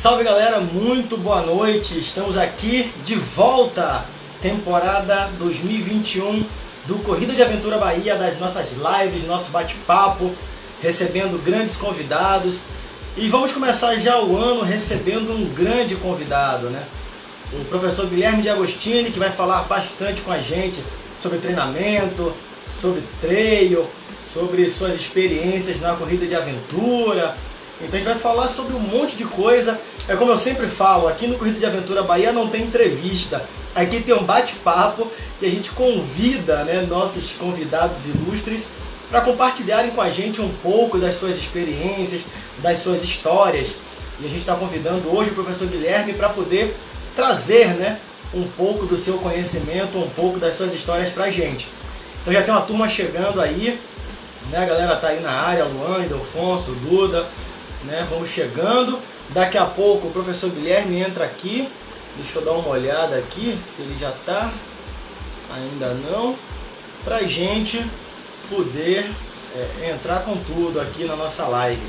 Salve galera, muito boa noite. Estamos aqui de volta, temporada 2021 do Corrida de Aventura Bahia, das nossas lives, nosso bate-papo, recebendo grandes convidados. E vamos começar já o ano recebendo um grande convidado, né? O professor Guilherme de Agostini, que vai falar bastante com a gente sobre treinamento, sobre treino, sobre suas experiências na corrida de aventura, então a gente vai falar sobre um monte de coisa. É como eu sempre falo, aqui no Corrida de Aventura Bahia não tem entrevista. Aqui tem um bate-papo e a gente convida né, nossos convidados ilustres para compartilharem com a gente um pouco das suas experiências, das suas histórias. E a gente está convidando hoje o professor Guilherme para poder trazer né, um pouco do seu conhecimento, um pouco das suas histórias para a gente. Então já tem uma turma chegando aí, né? a galera tá aí na área, Luan, Delfonso, Duda, né? Vamos chegando. Daqui a pouco o professor Guilherme entra aqui. Deixa eu dar uma olhada aqui se ele já está. Ainda não. Para gente poder é, entrar com tudo aqui na nossa live.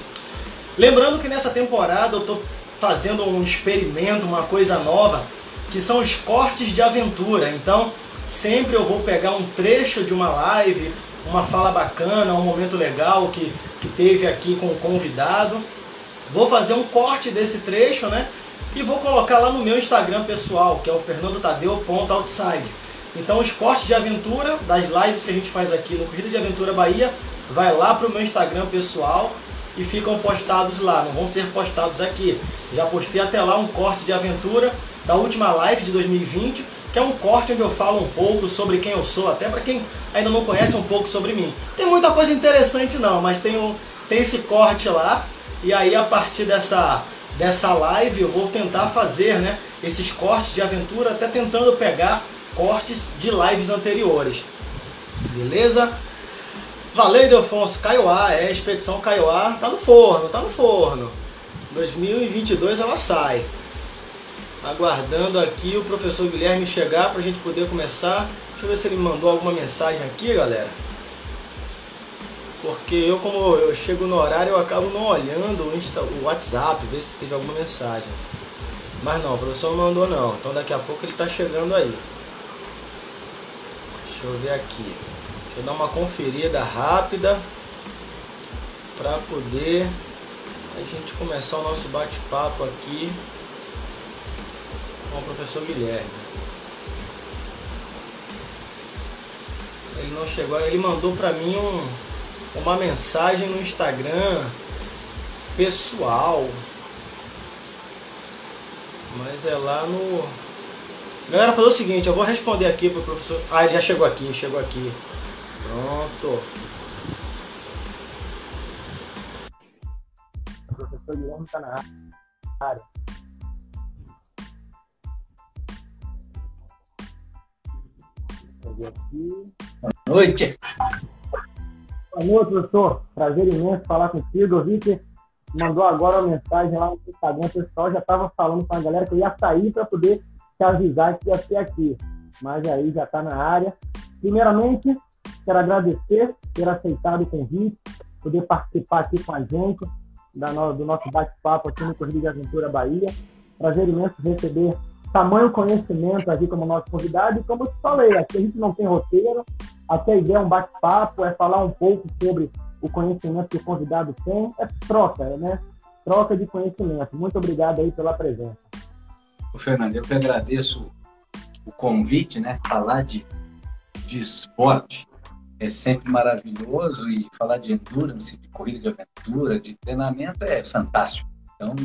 Lembrando que nessa temporada eu estou fazendo um experimento, uma coisa nova, que são os cortes de aventura. Então, sempre eu vou pegar um trecho de uma live, uma fala bacana, um momento legal que, que teve aqui com o convidado Vou fazer um corte desse trecho, né? E vou colocar lá no meu Instagram pessoal, que é o fernandotadeu.outside. Então os cortes de aventura das lives que a gente faz aqui no Corrida de Aventura Bahia, vai lá para o meu Instagram pessoal e ficam postados lá, não vão ser postados aqui. Já postei até lá um corte de aventura da última live de 2020, que é um corte onde eu falo um pouco sobre quem eu sou, até para quem ainda não conhece um pouco sobre mim. Tem muita coisa interessante não, mas tem, um, tem esse corte lá e aí a partir dessa, dessa live eu vou tentar fazer né, esses cortes de aventura, até tentando pegar cortes de lives anteriores. Beleza? Valeu, Delfonso. Caioá, é, Expedição Caioá tá no forno, tá no forno. 2022 ela sai. Aguardando aqui o professor Guilherme chegar para a gente poder começar. Deixa eu ver se ele mandou alguma mensagem aqui, galera. Porque eu, como eu chego no horário, eu acabo não olhando o, Insta, o WhatsApp, ver se teve alguma mensagem. Mas não, o professor não mandou não. Então daqui a pouco ele está chegando aí. Deixa eu ver aqui. Deixa eu dar uma conferida rápida para poder a gente começar o nosso bate-papo aqui com o professor Guilherme. Ele não chegou, ele mandou para mim um uma mensagem no Instagram pessoal. Mas é lá no. Galera, fazer o seguinte, eu vou responder aqui pro professor. Ah, ele já chegou aqui, chegou aqui. Pronto. O professor Guilherme está na área. Boa noite. Noite, professor. Prazer imenso falar contigo. Eu vi que mandou agora uma mensagem lá no Instagram. O pessoal já estava falando com a galera que eu ia sair para poder te avisar que ia ser aqui. Mas aí já está na área. Primeiramente, quero agradecer por ter aceitado o convite, poder participar aqui com a gente do nosso bate-papo aqui no Corrida de Aventura Bahia. Prazer imenso receber tamanho conhecimento aqui como nosso convidado. E como eu te falei, aqui a gente não tem roteiro, aqui a ideia é um bate-papo, é falar um pouco sobre o conhecimento que o convidado tem, é troca, né? Troca de conhecimento. Muito obrigado aí pela presença. Fernando, eu que agradeço o convite, né? Falar de, de esporte é sempre maravilhoso e falar de endurance, de corrida de aventura, de treinamento é fantástico. Então,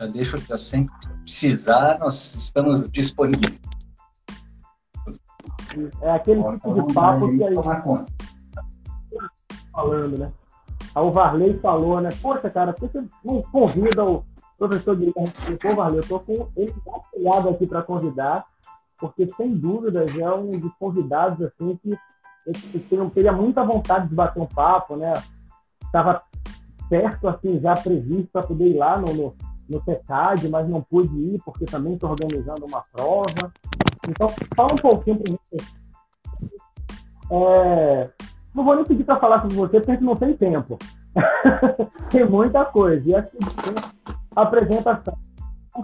já deixo já sempre precisar, nós estamos disponíveis. É aquele tipo de papo que a gente falando, né? o Varley falou, né? Poxa, cara, por que você não convida o professor Guilherme? Pô, Varley, eu tô com ele afiliado aqui para convidar, porque sem dúvidas é um dos convidados assim que eu teria muita vontade de bater um papo, né? Estava perto assim já previsto para poder ir lá no, no no TECAD, mas não pude ir porque também estou organizando uma prova. Então, fala um pouquinho para mim. É, não vou nem pedir para falar com você, porque não tem tempo. tem muita coisa. E assim, a apresentação.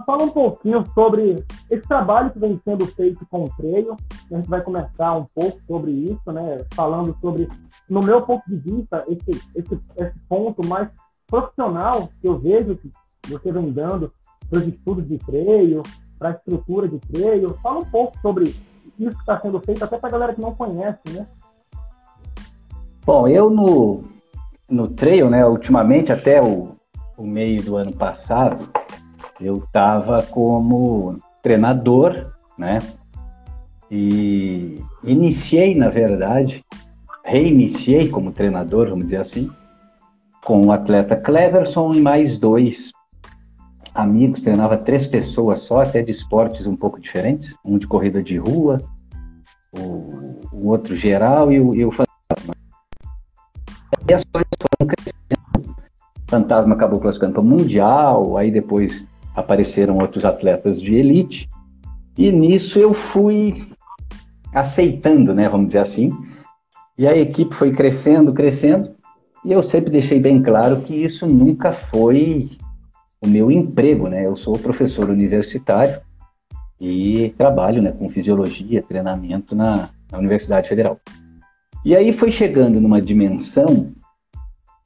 fala um pouquinho sobre esse trabalho que vem sendo feito com o treino. A gente vai começar um pouco sobre isso, né? Falando sobre, no meu ponto de vista, esse, esse, esse ponto mais profissional que eu vejo que você vem dando para os estudos de treino, para a estrutura de treino. Fala um pouco sobre isso que está sendo feito, até para a galera que não conhece, né? Bom, eu no, no trail, né, ultimamente, até o, o meio do ano passado, eu estava como treinador, né? E iniciei, na verdade, reiniciei como treinador, vamos dizer assim, com o atleta Cleverson e mais dois amigos, treinava três pessoas só, até de esportes um pouco diferentes, um de corrida de rua, o, o outro geral e o, e o fantasma. E as coisas foram crescendo. O fantasma acabou classificando para o Mundial, aí depois apareceram outros atletas de elite, e nisso eu fui aceitando, né, vamos dizer assim, e a equipe foi crescendo, crescendo, e eu sempre deixei bem claro que isso nunca foi o meu emprego, né? Eu sou professor universitário e trabalho né, com fisiologia, treinamento na, na Universidade Federal. E aí foi chegando numa dimensão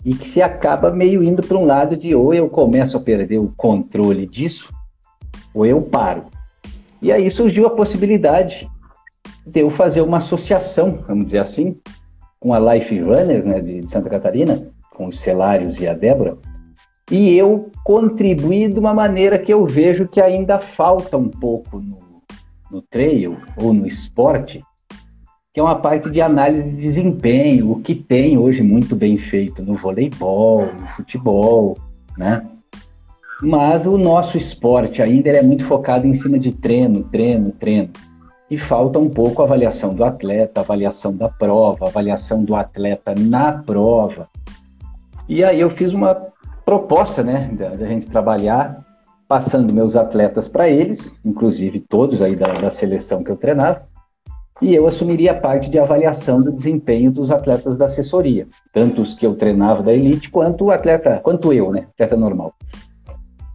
e que se acaba meio indo para um lado de ou eu começo a perder o controle disso, ou eu paro. E aí surgiu a possibilidade de eu fazer uma associação, vamos dizer assim, com a Life Runners né, de Santa Catarina, com os Celários e a Débora, e eu contribuí de uma maneira que eu vejo que ainda falta um pouco no, no trail ou no esporte, que é uma parte de análise de desempenho, o que tem hoje muito bem feito no voleibol, no futebol, né? Mas o nosso esporte ainda é muito focado em cima de treino, treino, treino. E falta um pouco a avaliação do atleta, avaliação da prova, avaliação do atleta na prova. E aí eu fiz uma proposta, né, da, da gente trabalhar passando meus atletas para eles, inclusive todos aí da, da, seleção que eu treinava, e eu assumiria a parte de avaliação do desempenho dos atletas da assessoria, tanto os que eu treinava da elite quanto o atleta, quanto eu, né, atleta normal.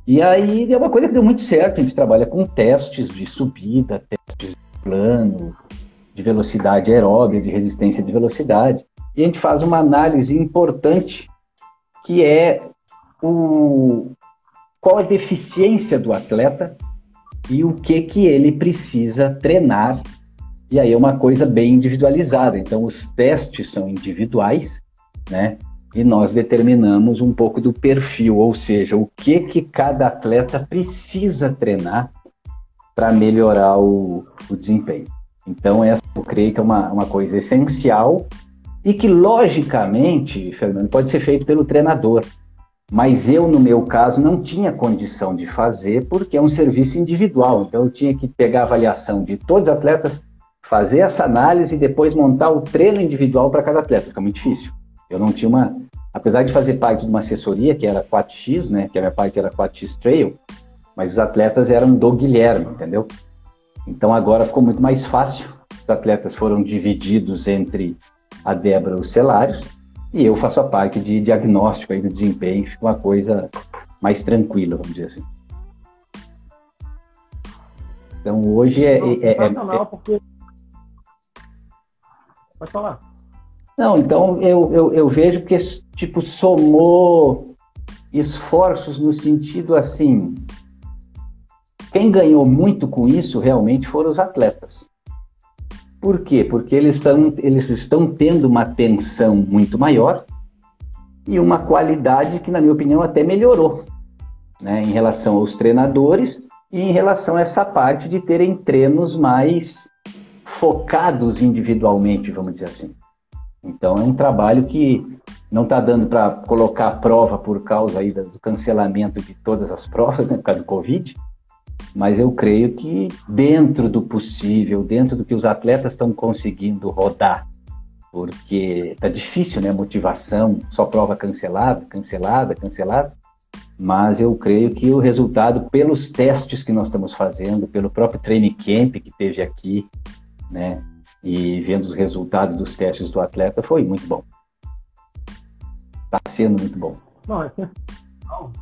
E aí é uma coisa que deu muito certo, a gente trabalha com testes de subida, testes de plano, de velocidade aeróbica, de resistência de velocidade, e a gente faz uma análise importante que é o, qual a deficiência do atleta e o que que ele precisa treinar. E aí é uma coisa bem individualizada. Então os testes são individuais, né? E nós determinamos um pouco do perfil, ou seja, o que que cada atleta precisa treinar para melhorar o, o, desempenho. Então essa eu creio que é uma, uma coisa essencial e que logicamente, Fernando, pode ser feito pelo treinador. Mas eu, no meu caso, não tinha condição de fazer porque é um serviço individual. Então, eu tinha que pegar a avaliação de todos os atletas, fazer essa análise e depois montar o treino individual para cada atleta. Fica muito difícil. Eu não tinha uma. Apesar de fazer parte de uma assessoria, que era 4X, né? Que a minha parte era 4X Trail, mas os atletas eram do Guilherme, entendeu? Então agora ficou muito mais fácil. Os atletas foram divididos entre a Débora e os Celários e eu faço a parte de diagnóstico aí do desempenho, fica uma coisa mais tranquila, vamos dizer assim. Então hoje é. é, é, é porque... Pode falar. Não, então eu, eu, eu vejo que tipo somou esforços no sentido assim. Quem ganhou muito com isso realmente foram os atletas. Por quê? Porque eles estão, eles estão tendo uma atenção muito maior e uma qualidade que, na minha opinião, até melhorou né, em relação aos treinadores e em relação a essa parte de terem treinos mais focados individualmente, vamos dizer assim. Então, é um trabalho que não está dando para colocar a prova por causa aí do cancelamento de todas as provas, né, por causa do Covid, mas eu creio que dentro do possível, dentro do que os atletas estão conseguindo rodar, porque tá difícil, né? Motivação, só prova cancelada, cancelada, cancelada. Mas eu creio que o resultado, pelos testes que nós estamos fazendo, pelo próprio training camp que teve aqui, né? E vendo os resultados dos testes do atleta, foi muito bom. Está sendo muito bom. Não,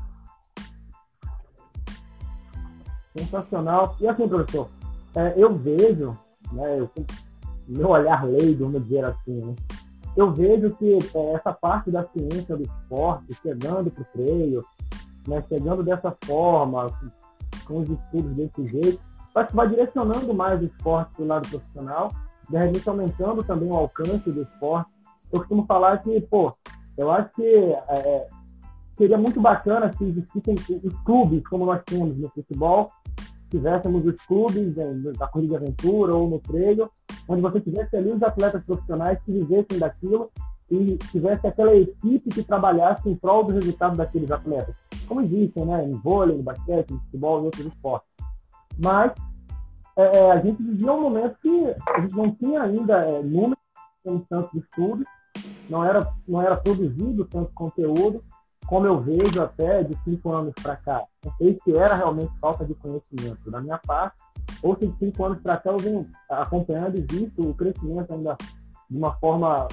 Sensacional. E assim, professor, é, eu vejo, né, eu, meu olhar leigo, vamos dizer assim, né, eu vejo que é, essa parte da ciência do esporte, chegando para o freio, né, chegando dessa forma, com os estudos desse jeito, acho que vai direcionando mais o esporte para o lado profissional, de repente aumentando também o alcance do esporte. Eu costumo falar que, pô, eu acho que é, seria muito bacana se existissem os clubes, como nós temos no futebol, tivéssemos os clubes da corrida de aventura ou no treino, onde você tivesse ali os atletas profissionais que vivessem daquilo e tivesse aquela equipe que trabalhasse em prol do resultado daqueles atletas. Como existem, né? No vôlei, no basquete, no futebol e outros esportes. Mas é, é, a gente vivia um momento que a gente não tinha ainda é, números em tantos estudos, não era, não era produzido tanto conteúdo, como eu vejo até de cinco anos para cá. Não sei se era realmente falta de conhecimento da minha parte, ou se de cinco anos para cá eu venho acompanhando e visto o crescimento ainda de uma forma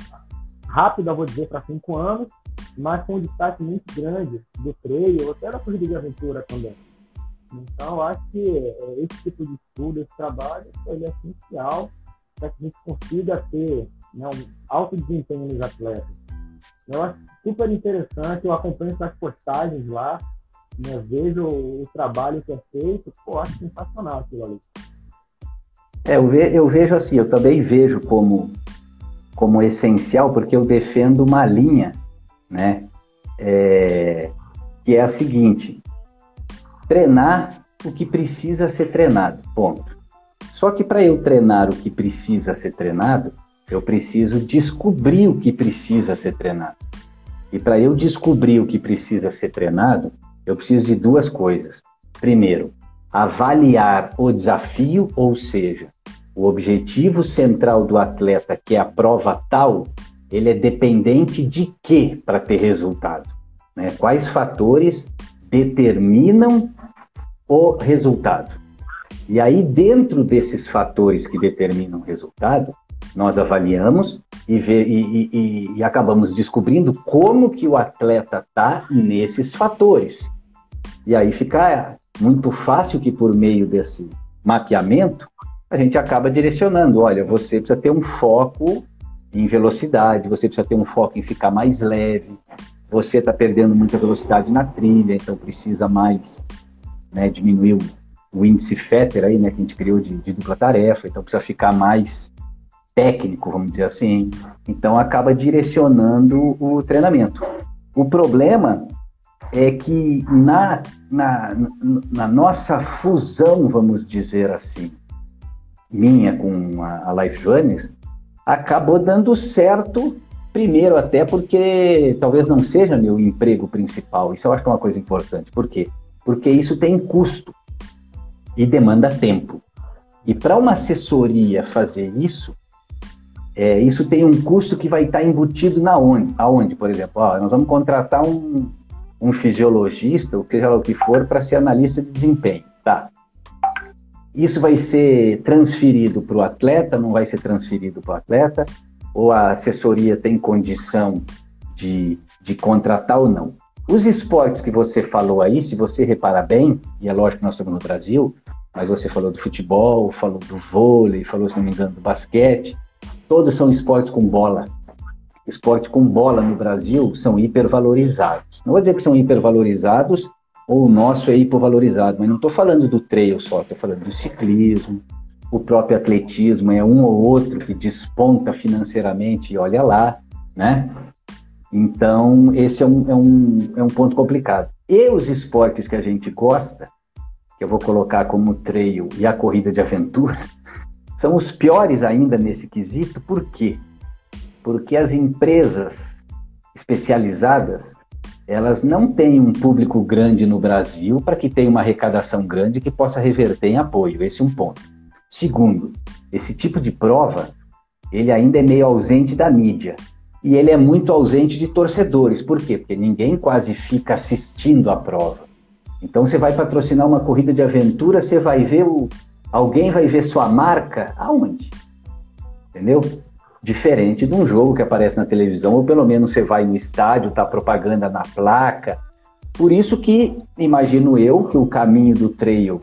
rápida, vou dizer, para cinco anos, mas com um destaque muito grande do freio, até da corrida de aventura também. Então, acho que esse tipo de estudo, esse trabalho, ele é essencial para que a gente consiga ter né, um alto desempenho nos atletas. Eu acho super interessante, eu acompanho essas postagens lá, né, vejo o trabalho que é feito, pô, acho sensacional aquilo ali. É, eu, ve, eu vejo assim, eu também vejo como, como essencial, porque eu defendo uma linha, né, é, que é a seguinte, treinar o que precisa ser treinado, ponto. Só que para eu treinar o que precisa ser treinado, eu preciso descobrir o que precisa ser treinado. E para eu descobrir o que precisa ser treinado, eu preciso de duas coisas. Primeiro, avaliar o desafio, ou seja, o objetivo central do atleta, que é a prova tal, ele é dependente de quê para ter resultado? Né? Quais fatores determinam o resultado. E aí, dentro desses fatores que determinam o resultado, nós avaliamos e, vê, e, e, e acabamos descobrindo como que o atleta está nesses fatores. E aí fica muito fácil que por meio desse mapeamento a gente acaba direcionando. Olha, você precisa ter um foco em velocidade, você precisa ter um foco em ficar mais leve, você está perdendo muita velocidade na trilha, então precisa mais né, diminuir o, o, índice FETER aí, né, que a gente criou de, de, dupla tarefa, então precisa ficar mais técnico, vamos dizer assim. Então acaba direcionando o treinamento. O problema é que na, na, na nossa fusão, vamos dizer assim, minha com a, a Life Jones, acabou dando certo Primeiro, até porque talvez não seja meu emprego principal. Isso eu acho que é uma coisa importante. Por quê? Porque isso tem custo e demanda tempo. E para uma assessoria fazer isso, é, isso tem um custo que vai estar embutido na onde? Aonde, por exemplo? Ó, nós vamos contratar um, um fisiologista, seja o que for, para ser analista de desempenho. Tá. Isso vai ser transferido para o atleta, não vai ser transferido para o atleta? ou a assessoria tem condição de, de contratar ou não. Os esportes que você falou aí, se você reparar bem, e é lógico que nós estamos no Brasil, mas você falou do futebol, falou do vôlei, falou, se não me engano, do basquete, todos são esportes com bola. Esportes com bola no Brasil são hipervalorizados. Não vou dizer que são hipervalorizados ou o nosso é hipovalorizado, mas não estou falando do trail só, estou falando do ciclismo, o próprio atletismo é um ou outro que desponta financeiramente e olha lá, né? Então, esse é um, é um, é um ponto complicado. E os esportes que a gente gosta, que eu vou colocar como trail e a corrida de aventura, são os piores ainda nesse quesito, por quê? Porque as empresas especializadas, elas não têm um público grande no Brasil para que tenha uma arrecadação grande que possa reverter em apoio. Esse é um ponto. Segundo, esse tipo de prova, ele ainda é meio ausente da mídia. E ele é muito ausente de torcedores. Por quê? Porque ninguém quase fica assistindo a prova. Então você vai patrocinar uma corrida de aventura, você vai ver o. Alguém vai ver sua marca aonde? Entendeu? Diferente de um jogo que aparece na televisão, ou pelo menos você vai no estádio, tá propaganda na placa. Por isso que imagino eu que o caminho do trail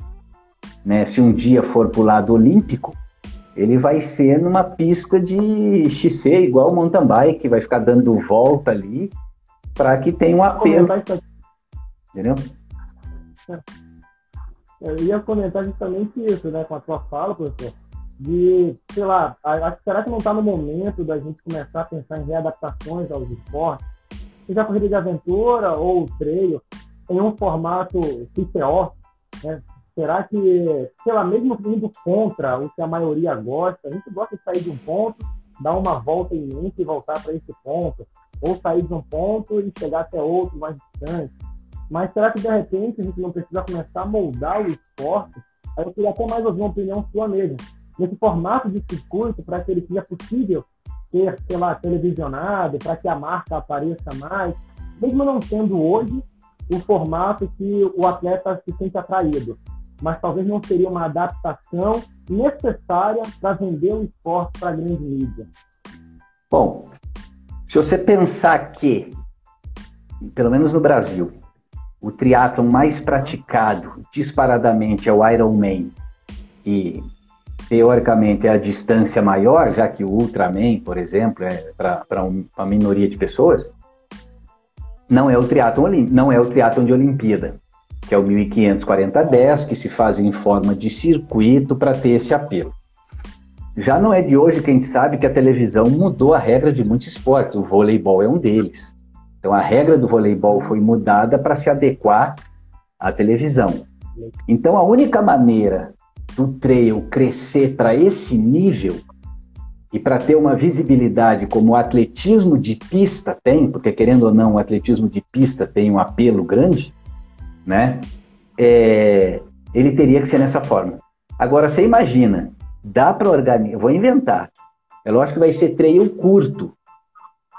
né, se um dia for para o lado olímpico, ele vai ser numa pista de XC, igual o mountain bike, vai ficar dando volta ali, para que tenha um apelo. Entendeu? É. Eu ia comentar justamente isso, né, com a sua fala, professor, de, sei lá, acho, será que não está no momento da gente começar a pensar em readaptações aos esportes, seja a corrida de aventura ou o trail, em um formato CCO, né? Será que, sei lá, mesmo indo contra o que a maioria gosta, a gente gosta de sair de um ponto, dar uma volta imensa e voltar para esse ponto, ou sair de um ponto e chegar até outro mais distante. Mas será que de repente a gente não precisa começar a moldar o esporte? Aí eu queria até mais ouvir uma opinião sua mesmo. Nesse formato de circuito, para que ele seja possível ser, sei lá, televisionado, para que a marca apareça mais, mesmo não sendo hoje o formato que o atleta se sente atraído. Mas talvez não seria uma adaptação necessária para vender o esporte para a grande mídia. Bom, se você pensar que, pelo menos no Brasil, o triatlon mais praticado disparadamente é o Ironman, que teoricamente é a distância maior, já que o Ultraman, por exemplo, é para um, uma minoria de pessoas, não é o triatlon, não é o triatlon de Olimpíada, que é o 1540-10, que se faz em forma de circuito para ter esse apelo. Já não é de hoje que a gente sabe que a televisão mudou a regra de muitos esportes, o voleibol é um deles. Então a regra do voleibol foi mudada para se adequar à televisão. Então a única maneira do trail crescer para esse nível e para ter uma visibilidade como o atletismo de pista tem, porque querendo ou não, o atletismo de pista tem um apelo grande, né? É, ele teria que ser nessa forma. Agora, você imagina, dá para organizar, vou inventar. É lógico que vai ser trail curto,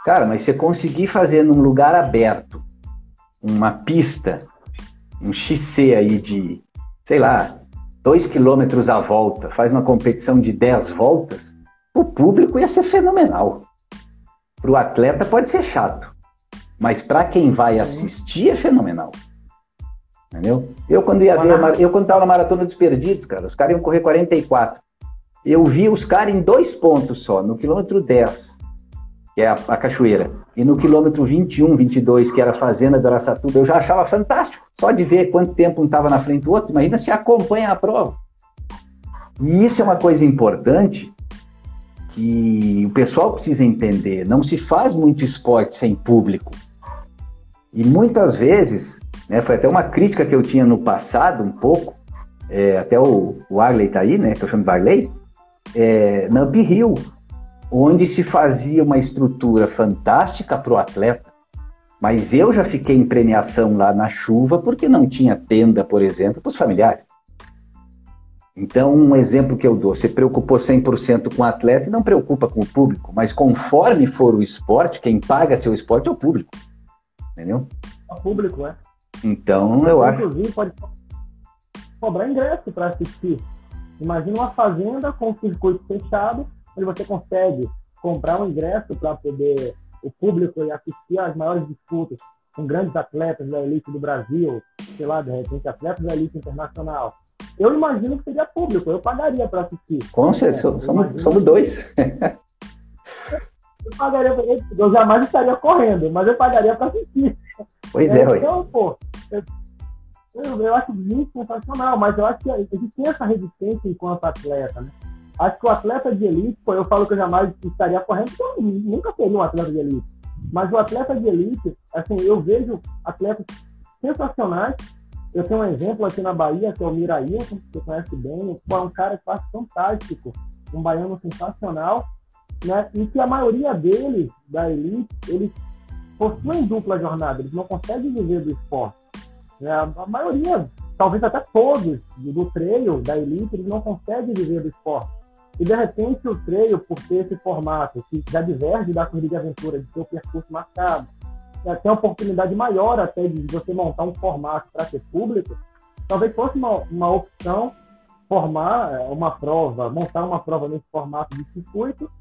Cara, mas você conseguir fazer num lugar aberto uma pista, um XC aí de, sei lá, dois quilômetros à volta, faz uma competição de 10 voltas, o público ia ser fenomenal. Para o atleta pode ser chato, mas para quem vai assistir é fenomenal. Entendeu? Eu quando ia ver, eu quando estava na maratona dos perdidos, cara, os caras iam correr 44. Eu vi os caras em dois pontos só, no quilômetro 10 que é a, a, cachoeira, e no quilômetro 21, 22, que era a fazenda do Araçatuba, eu já achava fantástico, só de ver quanto tempo um estava na frente do outro, imagina se acompanha a prova. E isso é uma coisa importante que o pessoal precisa entender, não se faz muito esporte sem público. E muitas vezes, né, foi até uma crítica que eu tinha no passado, um pouco, é, até o, o Arley tá aí, né, que eu chamo de Arley, é, na Uphill, onde se fazia uma estrutura fantástica para o atleta, mas eu já fiquei em premiação lá na chuva porque não tinha tenda, por exemplo, para os familiares. Então, um exemplo que eu dou, você preocupou 100% com o atleta e não preocupa com o público, mas conforme for o esporte, quem paga seu esporte é o público. Entendeu? É o público, é. Então, eu acho. Inclusive, pode cobrar ingresso para assistir. Imagina uma fazenda com um circuito fechado onde você consegue comprar um ingresso para poder o público e assistir às maiores disputas com grandes atletas da elite do Brasil, sei lá, de repente, atletas da elite internacional. Eu imagino que seria público, eu pagaria para assistir. Com certeza, é, somos, somos dois. eu pagaria eu jamais estaria correndo, mas eu pagaria para assistir. Pois é, é Então, pô, eu, eu, eu, acho muito sensacional, mas eu acho que existe essa resistência enquanto atleta, né? Acho que o atleta de elite, eu falo que eu jamais estaria correndo, porque eu nunca seria um atleta de elite. Mas o atleta de elite, assim, eu vejo atletas sensacionais. Eu tenho um exemplo aqui na Bahia, que é o Mirailton, que você conhece bem. É um cara que faz fantástico, um baiano sensacional, né? E que a maioria deles, da elite, eles possuem dupla jornada, eles não conseguem viver do esporte. Né? A maioria, talvez até todos do treino da elite, eles não conseguem viver do esporte. E de repente o trail, por ter esse formato que já diverge da corrida de aventura, de o percurso marcado, tem a oportunidade maior até de você montar um formato para ser público, talvez fosse uma, uma opção formar é, uma prova, montar uma prova nesse formato de circuito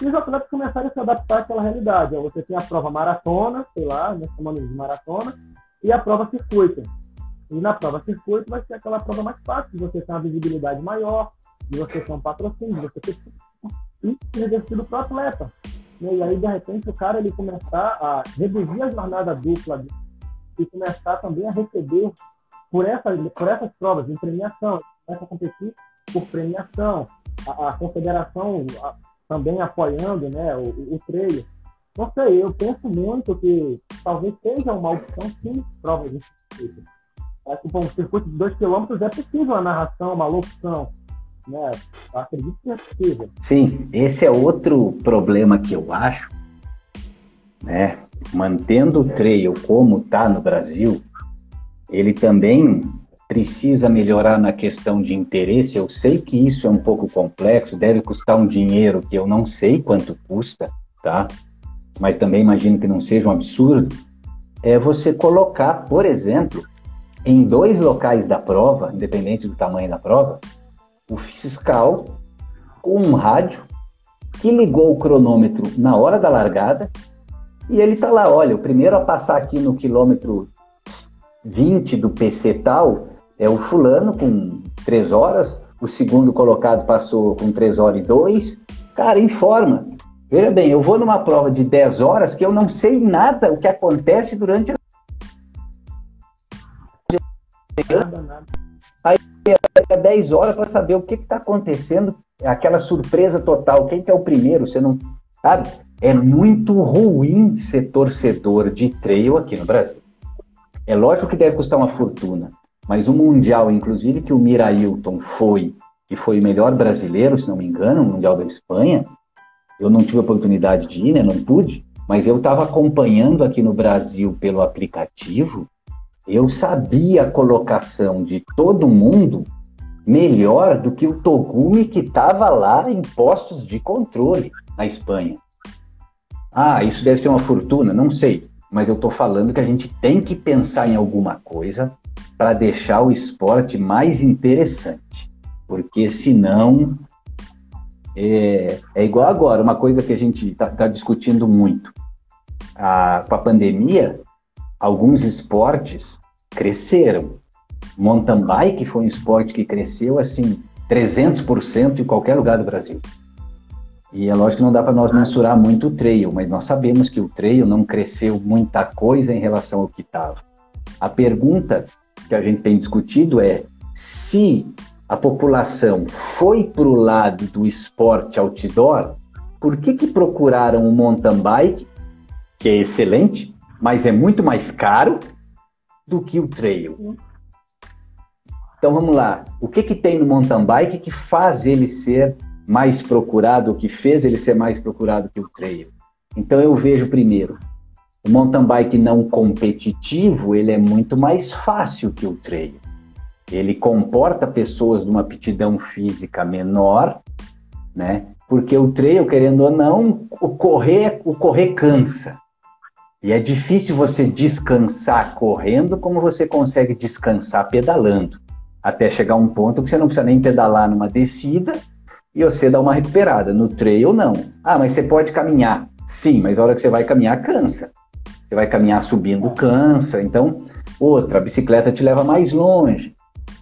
e os atletas começarem a se adaptar àquela realidade. Você tem a prova maratona, sei lá, nós chamamos de maratona, e a prova circuito. E na prova circuito vai ser aquela prova mais fácil, você ter uma visibilidade maior, de você ter um patrocínio, de você ter investido para o atleta. E aí, de repente, o cara ele começar a reduzir a jornada dupla e começar também a receber por, essa, por essas provas de premiação, começa a competir por premiação, a, a confederação a, também apoiando né, o, o, treino. Não sei, eu penso muito que talvez seja uma opção sim, provas de circuito. Acho que um circuito de 2 km é possível a narração, uma locução. Né? Eu acredito que é. Sim, esse é outro problema que eu acho. Né? Mantendo o trail como está no Brasil, ele também precisa melhorar na questão de interesse. Eu sei que isso é um pouco complexo, deve custar um dinheiro que eu não sei quanto custa, tá? Mas também imagino que não seja um absurdo. É você colocar, por exemplo, em dois locais da prova, independente do tamanho da prova, o fiscal com um rádio que ligou o cronômetro na hora da largada e ele tá lá, olha, o primeiro a passar aqui no quilômetro 20 do PC tal é o fulano com 3 horas, o segundo colocado passou com 3 horas e 2. Cara, informa. Veja bem, eu vou numa prova de 10 horas que eu não sei nada o que acontece durante a. Nada, nada. É 10 horas para saber o que está acontecendo, aquela surpresa total. Quem que é o primeiro? Você não. Sabe? É muito ruim ser torcedor de trail aqui no Brasil. É lógico que deve custar uma fortuna, mas o Mundial, inclusive, que o Mirailton foi, e foi o melhor brasileiro, se não me engano, o Mundial da Espanha, eu não tive a oportunidade de ir, né? Não pude, mas eu estava acompanhando aqui no Brasil pelo aplicativo, eu sabia a colocação de todo mundo melhor do que o Togumi que estava lá em postos de controle na Espanha. Ah, isso deve ser uma fortuna, não sei mas eu estou falando que a gente tem que pensar em alguma coisa para deixar o esporte mais interessante, porque senão é, é igual agora, uma coisa que a gente está tá discutindo muito. A, com a pandemia, alguns esportes cresceram. Mountain bike foi um esporte que cresceu assim 300% em qualquer lugar do Brasil. E é lógico que não dá para nós mensurar muito o trail, mas nós sabemos que o trail não cresceu muita coisa em relação ao que estava. A pergunta que a gente tem discutido é se a população foi para o lado do esporte outdoor, por que, que procuraram o mountain bike, que é excelente, mas é muito mais caro do que o trail? Então vamos lá, o que, que tem no mountain bike que faz ele ser mais procurado, o que fez ele ser mais procurado que o trail. Então eu vejo primeiro, o mountain bike não competitivo, ele é muito mais fácil que o trail. Ele comporta pessoas de uma aptidão física menor, né? Porque o trail, querendo ou não, o correr, o correr cansa. E é difícil você descansar correndo como você consegue descansar pedalando. Até chegar um ponto que você não precisa nem pedalar numa descida e você dá uma recuperada. No trail, não. Ah, mas você pode caminhar. Sim, mas a hora que você vai caminhar, cansa. Você vai caminhar subindo, cansa. Então, outra, a bicicleta te leva mais longe.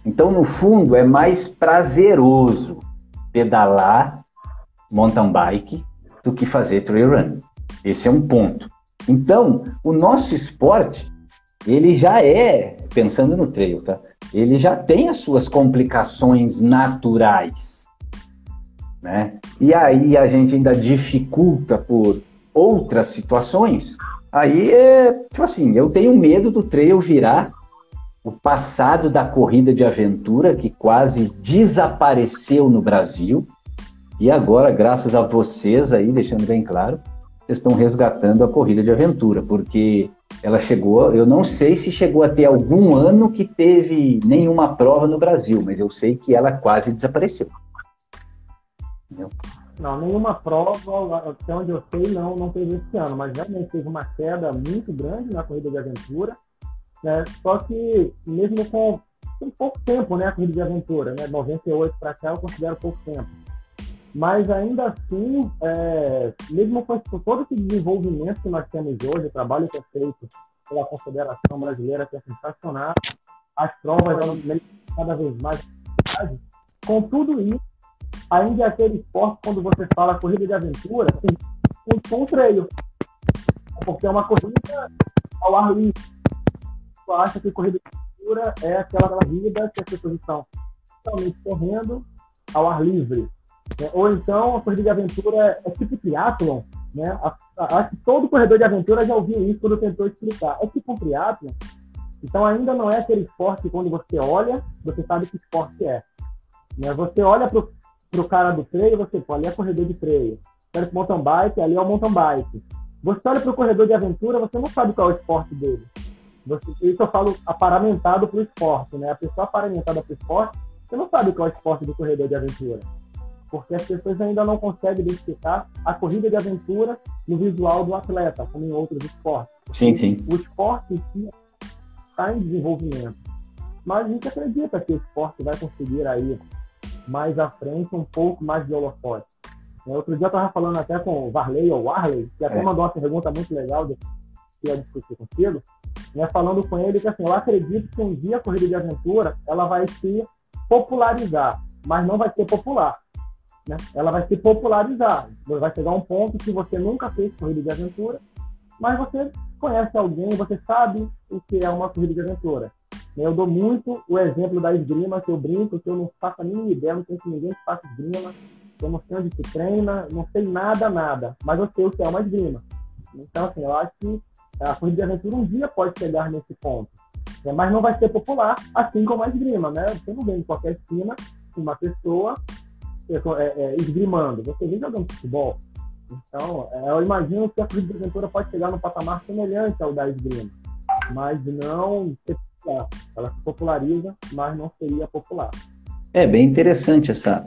Então, no fundo, é mais prazeroso pedalar mountain bike do que fazer trail run. Esse é um ponto. Então, o nosso esporte, ele já é, pensando no trail, tá? Ele já tem as suas complicações naturais né? E aí a gente ainda dificulta por outras situações. Aí é, tipo assim, eu tenho medo do trail virar o passado da corrida de aventura que quase desapareceu no Brasil. E agora, graças a vocês aí, deixando bem claro, estão resgatando a corrida de aventura, porque ela chegou, eu não sei se chegou a ter algum ano que teve nenhuma prova no Brasil, mas eu sei que ela quase desapareceu. Entendeu? Não, nenhuma prova, até onde eu sei, não, não teve esse ano, mas realmente teve uma queda muito grande na corrida de aventura. Né? Só que, mesmo com, com pouco tempo, né, a corrida de aventura, né? 98 para cá, eu considero pouco tempo. Mas ainda assim, é, mesmo com todo esse desenvolvimento que nós temos hoje, o trabalho que é feito pela Confederação Brasileira, que é sensacional, as provas cada vez mais. Com tudo isso, ainda é aquele esporte, quando você fala corrida de aventura, tem um treino. Porque é uma corrida ao ar livre. Você acha que corrida de aventura é aquela vida que as pessoas estão totalmente correndo ao ar livre. Né? Ou então a corrida de aventura é tipo triatlon, né? Acho que todo corredor de aventura já ouviu isso quando tentou explicar. É tipo um triatlon. Então ainda não é aquele esporte que quando você olha, você sabe que esporte é. Né? Você olha para o cara do trail, você fala, ali é corredor de trail. Olha para mountain bike, ali é o mountain bike. Você olha para o corredor de aventura, você não sabe qual é o esporte dele. Você, isso eu falo aparamentado para o esporte, né? A pessoa aparamentada para o esporte, você não sabe qual é o esporte do corredor de aventura porque as pessoas ainda não conseguem identificar a corrida de aventura no visual do atleta, como em outros esportes. Sim, sim. O esporte em está em desenvolvimento. Mas a gente acredita que o esporte vai conseguir aí mais à frente um pouco mais de holofote. É, outro dia eu estava falando até com o Varley ou Warley, que até é. mandou uma pergunta muito legal que eu discutir contigo, né, falando com ele que assim, eu acredito que um dia a corrida de aventura ela vai se popularizar, mas não vai ser popular né? ela vai se popularizar. Vai chegar um ponto que você nunca fez corrida de aventura, mas você conhece alguém, você sabe o que é uma corrida de aventura. Eu dou muito o exemplo da esgrima, que eu brinco, que eu não faço a mínima ideia, não conheço ninguém que faça esgrima, eu não sei onde se treina, não sei nada, nada, mas eu sei o que é uma esgrima. Então, assim, eu acho que a corrida de aventura um dia pode chegar nesse ponto, né? mas não vai ser popular, assim como a esgrima, né? Você não vê em qualquer esquina uma pessoa é, é, esgrimando, você vem jogando futebol. Então, é, eu imagino que a corrida de aventura pode chegar num patamar semelhante ao da esgrima, mas não ela se populariza, mas não seria popular. É bem interessante essa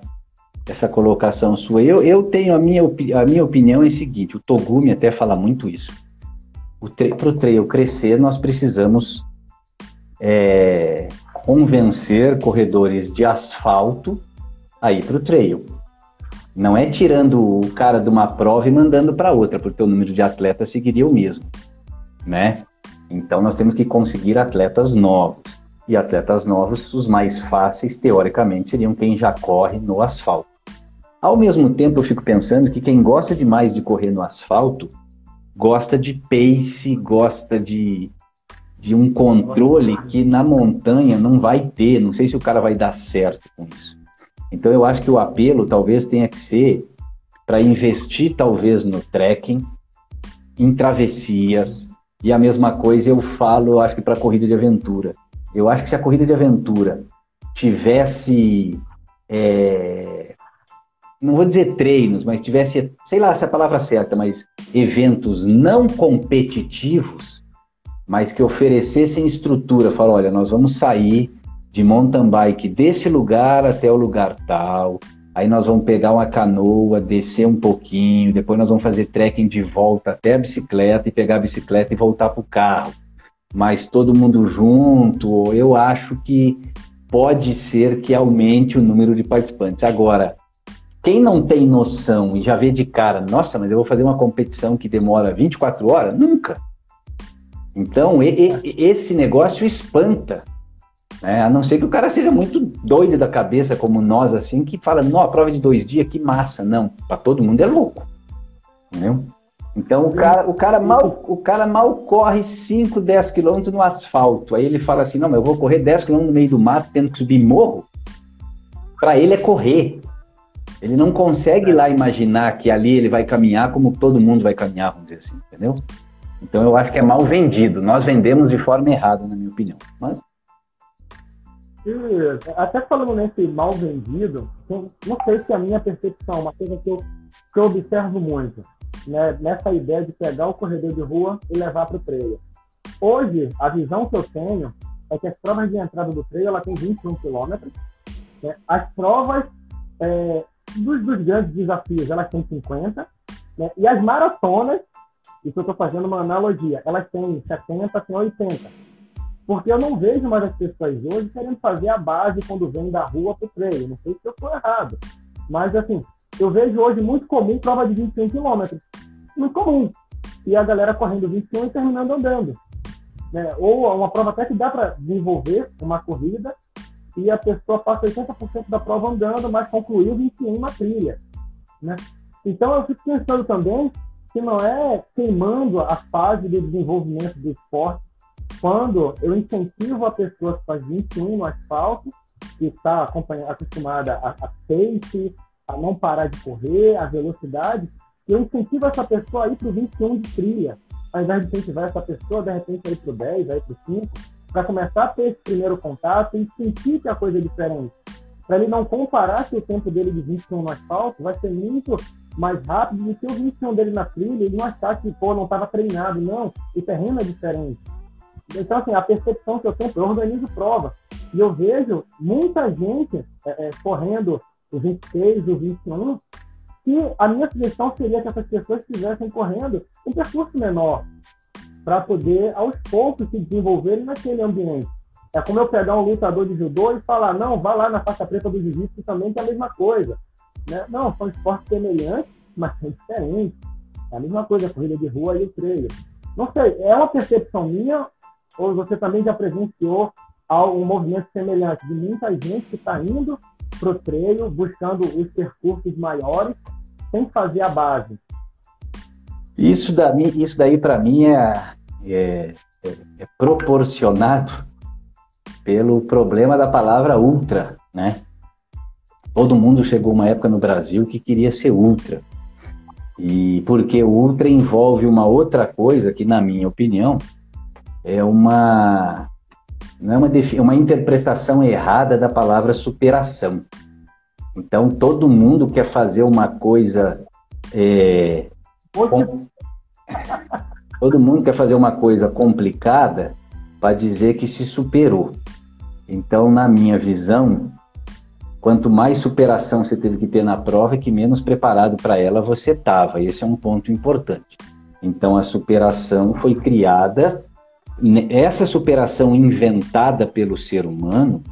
essa colocação sua. Eu, eu tenho a minha, a minha opinião é a seguinte, o Togumi até fala muito isso. Para o trail crescer, nós precisamos é, convencer corredores de asfalto aí para o trail. Não é tirando o cara de uma prova e mandando para outra, porque o número de atletas seguiria o mesmo, né? Então nós temos que conseguir atletas novos. E atletas novos, os mais fáceis, teoricamente, seriam quem já corre no asfalto. Ao mesmo tempo, eu fico pensando que quem gosta demais de correr no asfalto gosta de pace, gosta de, de um controle que na montanha não vai ter. Não sei se o cara vai dar certo com isso. Então eu acho que o apelo talvez tenha que ser para investir talvez no trekking, em travessias, e a mesma coisa eu falo, acho que para corrida de aventura. Eu acho que se a corrida de aventura tivesse, é, não vou dizer treinos, mas tivesse, sei lá se é a palavra certa, mas eventos não competitivos, mas que oferecessem estrutura, fala, olha, nós vamos sair de mountain bike desse lugar até o lugar tal. Aí nós vamos pegar uma canoa, descer um pouquinho, depois nós vamos fazer trekking de volta até a bicicleta e pegar a bicicleta e voltar para o carro. Mas todo mundo junto, eu acho que pode ser que aumente o número de participantes. Agora, quem não tem noção e já vê de cara, nossa, mas eu vou fazer uma competição que demora 24 horas? Nunca. Então, e, e, esse negócio espanta. Né? A não ser que o cara seja muito doido da cabeça, como nós, assim, que fala, não, a prova de dois dias, que massa. Não, para todo mundo é louco. Entendeu? Então o cara, o cara mal, o cara mal corre 5, 10 quilômetros no asfalto. Aí ele fala assim, não, mas eu vou correr 10 quilômetros no meio do mato, tendo que subir morro. Para ele é correr. Ele não consegue lá imaginar que ali ele vai caminhar como todo mundo vai caminhar, vamos dizer assim, entendeu? Então eu acho que é mal vendido. Nós vendemos de forma errada, na minha opinião. Mas até falando nesse mal vendido, não sei se é a minha percepção, uma coisa que eu, que eu observo muito, né, nessa ideia de pegar o corredor de rua e levar para o trailer. Hoje, a visão que eu tenho é que as provas de entrada do trailer ela tem 21 quilômetros. Né? As provas é, dos, dos, grandes desafios elas têm 50. Né? E as maratonas, isso eu estou fazendo uma analogia, elas têm 70, têm 80. Porque eu não vejo mais as pessoas hoje querendo fazer a base quando vem da rua para o treino. Não sei se eu estou errado. Mas, assim, eu vejo hoje muito comum prova de 21 quilômetros. Muito comum. E a galera correndo 21 e terminando andando. né? ou uma prova até que dá para desenvolver uma corrida e a pessoa passa 80% da prova andando, mas concluiu 21 na trilha. Né? Então eu fico pensando também que não é queimando a fase de desenvolvimento do esporte quando eu incentivo a pessoa que faz 21 no asfalto, que está acostumada a, a pace, a não parar de correr, a velocidade, eu incentivo essa pessoa a ir para o 21 de trilha, ao invés de incentivar essa pessoa, de repente, a ir para o 10, a ir para o 5, para começar a ter esse primeiro contato e sentir que a coisa é diferente. Para ele não comparar que o tempo dele de 21 no asfalto vai ser muito mais rápido do que o 21 dele na trilha, ele não achar que, pô, não estava treinado. Não, o terreno é diferente. Então, assim, a percepção que eu tenho, eu organizo prova. E eu vejo muita gente é, é, correndo o 26, o 21, e a minha sugestão seria que essas pessoas estivessem correndo um percurso menor, para poder, aos poucos, se desenvolverem naquele ambiente. É como eu pegar um lutador de judô e falar, não, vá lá na faixa preta do jiu-jitsu também, que é a mesma coisa. Né? Não, são esportes semelhantes, mas são diferentes. É a mesma coisa a corrida de rua e o treino. Não sei, é uma percepção minha ou você também já presenciou um movimento semelhante de muita gente que está indo para o treino buscando os percursos maiores sem fazer a base? Isso, da, isso daí, para mim, é, é, é, proporcionado pelo problema da palavra ultra, né? Todo mundo chegou uma época no Brasil que queria ser ultra. E porque ultra envolve uma outra coisa que, na minha opinião, é uma não é uma, uma interpretação errada da palavra superação. Então todo mundo quer fazer uma coisa é, com, todo mundo quer fazer uma coisa complicada para dizer que se superou. Então, na minha visão, quanto mais superação você teve que ter na prova, que menos preparado para ela você estava. Esse é um ponto importante. Então, a superação foi criada essa superação inventada pelo ser humano,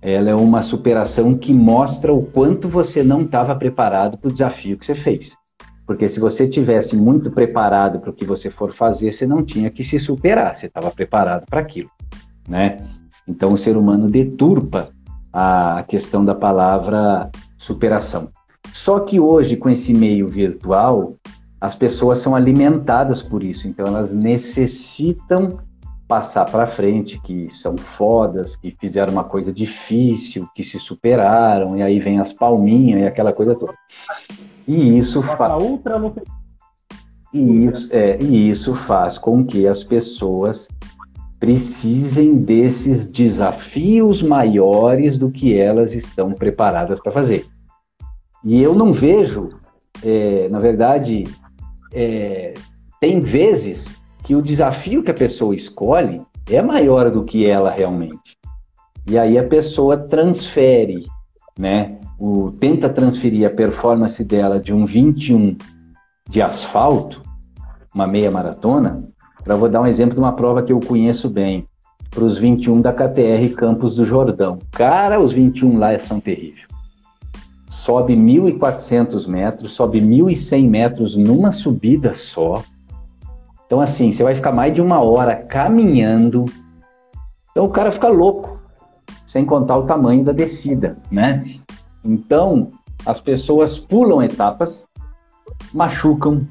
ela é uma superação que mostra o quanto você não estava preparado para o desafio que você fez. Porque se você tivesse muito preparado para o que você for fazer, você não tinha que se superar, você estava preparado para aquilo, né? Então o ser humano deturpa a questão da palavra superação. Só que hoje, com esse meio virtual, as pessoas são alimentadas por isso, então elas necessitam passar para frente, que são fodas, que fizeram uma coisa difícil, que se superaram, e aí vem as palminhas e aquela coisa toda. E isso faz. E isso, é, e isso faz com que as pessoas precisem desses desafios maiores do que elas estão preparadas para fazer. E eu não vejo, é, na verdade, é, tem vezes que o desafio que a pessoa escolhe é maior do que ela realmente. E aí a pessoa transfere, né? O, tenta transferir a performance dela de um 21 de asfalto, uma meia maratona, para vou dar um exemplo de uma prova que eu conheço bem, para os 21 da KTR Campos do Jordão. Cara, os 21 lá são terríveis. Sobe 1.400 metros, sobe 1.100 metros numa subida só. Então, assim, você vai ficar mais de uma hora caminhando. Então, o cara fica louco, sem contar o tamanho da descida, né? Então, as pessoas pulam etapas, machucam,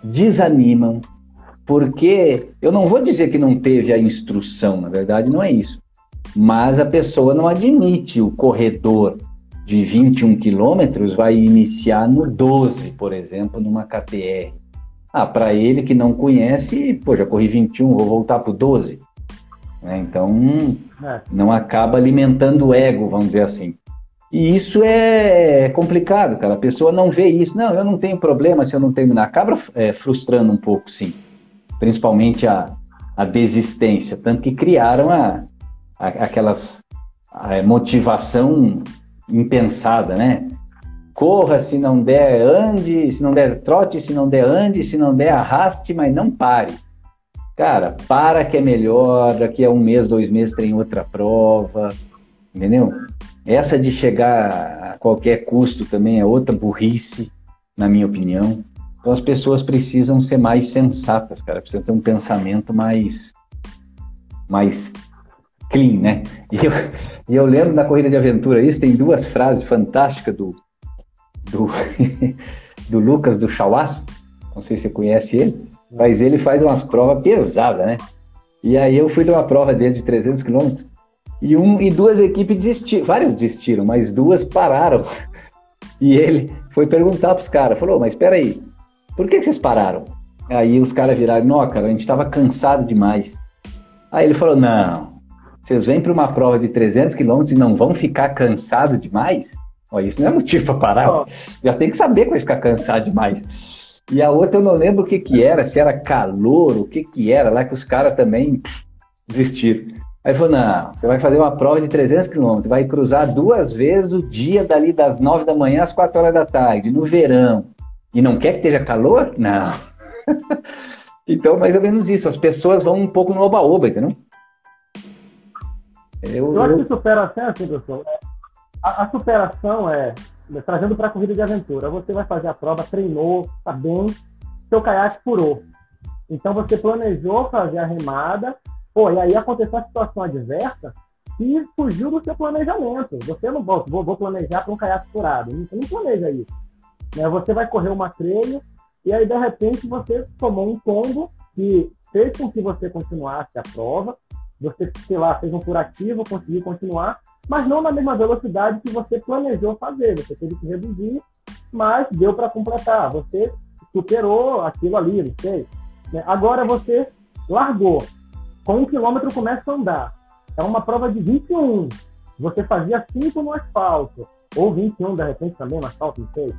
desanimam, porque eu não vou dizer que não teve a instrução, na verdade, não é isso. Mas a pessoa não admite o corredor de 21 quilômetros vai iniciar no 12, por exemplo, numa KTR. Ah, para ele que não conhece, pô, já corri 21, vou voltar para o 12. Né? Então, é. não acaba alimentando o ego, vamos dizer assim. E isso é complicado, cara. A pessoa não vê isso. Não, eu não tenho problema se eu não terminar. Acaba é, frustrando um pouco, sim. Principalmente a, a desistência. Tanto que criaram a, a aquelas a motivação impensada, né? Corra, se não der, ande, se não der, trote, se não der, ande, se não der, arraste, mas não pare. Cara, para que é melhor, daqui a um mês, dois meses tem outra prova, entendeu? Essa de chegar a qualquer custo também é outra burrice, na minha opinião. Então as pessoas precisam ser mais sensatas, cara, precisam ter um pensamento mais mais clean, né? E eu, e eu lembro na corrida de aventura isso, tem duas frases fantásticas do, do, do Lucas do Chauás, não sei se você conhece ele, mas ele faz umas provas pesadas, né? E aí eu fui numa prova dele de 300 quilômetros e um e duas equipes desistiram, várias desistiram, mas duas pararam. E ele foi perguntar para os caras, falou, mas espera aí, por que, que vocês pararam? Aí os caras viraram, não, cara, a gente estava cansado demais. Aí ele falou, não, vocês vêm para uma prova de 300 quilômetros e não vão ficar cansado demais? Ó, isso não é motivo para parar. Já tem que saber que vai ficar cansado demais. E a outra eu não lembro o que que era, se era calor, o que que era, lá que os caras também desistiram. Aí falou, não, você vai fazer uma prova de 300 quilômetros, vai cruzar duas vezes o dia dali das 9 da manhã às 4 horas da tarde, no verão. E não quer que esteja calor? Não. então, mais ou menos isso. As pessoas vão um pouco no oba-oba, entendeu? Eu, eu acho que superação é assim, pessoal. A, a superação é, trazendo para a corrida de aventura, você vai fazer a prova, treinou, tá bem, seu caiaque furou. Então você planejou fazer a remada, pô, e aí aconteceu a situação adversa e fugiu do seu planejamento. Você não vou, vou planejar para um caiaque furado. Você não planeja isso. Né? Você vai correr uma treino e aí de repente você tomou um tombo que fez com que você continuasse a prova, você, sei lá, fez um curativo, conseguiu continuar, mas não na mesma velocidade que você planejou fazer. Você teve que reduzir, mas deu para completar. Você superou aquilo ali, não sei. Né? Agora você largou. Com um quilômetro começa a andar. É uma prova de 21. Você fazia 5 no asfalto. Ou 21, de repente, também no asfalto, não sei.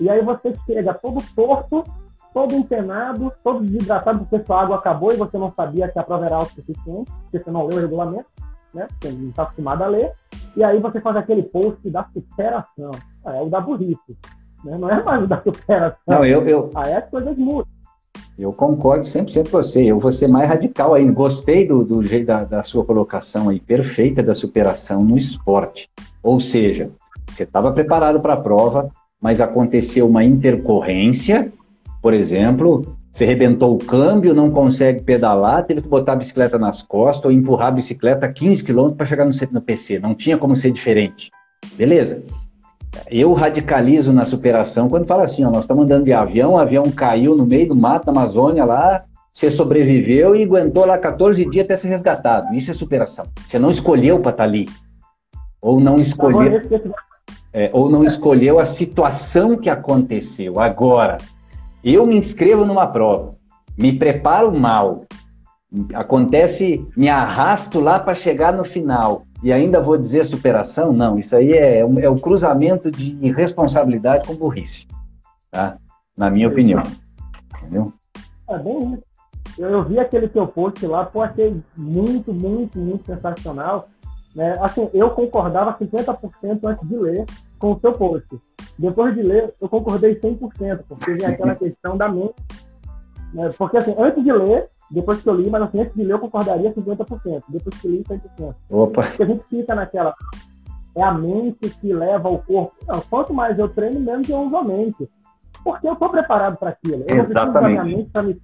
E aí você chega todo torto todo empenado, todo desidratado, porque sua água acabou e você não sabia que a prova era autossuficiente, porque você não leu o regulamento, né? Você não está acostumado a ler. E aí você faz aquele post da superação. Ah, é o da burrice. Né? Não é mais o da superação. Não, eu, eu... Aí as coisas mudam. Eu concordo 100% com você. Eu vou ser mais radical aí. Gostei do, do jeito da, da sua colocação aí, perfeita da superação no esporte. Ou seja, você estava preparado para a prova, mas aconteceu uma intercorrência por exemplo, você rebentou o câmbio, não consegue pedalar, teve que botar a bicicleta nas costas ou empurrar a bicicleta 15 km para chegar no, no PC. Não tinha como ser diferente. Beleza. Eu radicalizo na superação quando fala assim, ó, nós estamos andando de avião, o avião caiu no meio do mato da Amazônia lá, você sobreviveu e aguentou lá 14 dias até ser resgatado. Isso é superação. Você não escolheu para estar tá ali. Ou não escolheu. É, ou não escolheu a situação que aconteceu. Agora, eu me inscrevo numa prova, me preparo mal, acontece, me arrasto lá para chegar no final e ainda vou dizer superação? Não, isso aí é, é o cruzamento de irresponsabilidade com burrice, tá? Na minha opinião. Entendeu? É bem isso. Eu, eu vi aquele teu post lá, pô, achei muito, muito, muito sensacional. Né? Assim, eu concordava 50% antes de ler com o seu post. Depois de ler, eu concordei 100%, porque vem aquela questão da mente. Né? Porque, assim, antes de ler, depois que eu li, mas assim, antes de ler eu concordaria 50%, depois que li, 100%. Opa! Porque a gente fica naquela... É a mente que leva o corpo. Não, quanto mais eu treino, menos eu uso a mente. Porque eu estou preparado para aquilo. Eu Exatamente. preciso da minha mente para me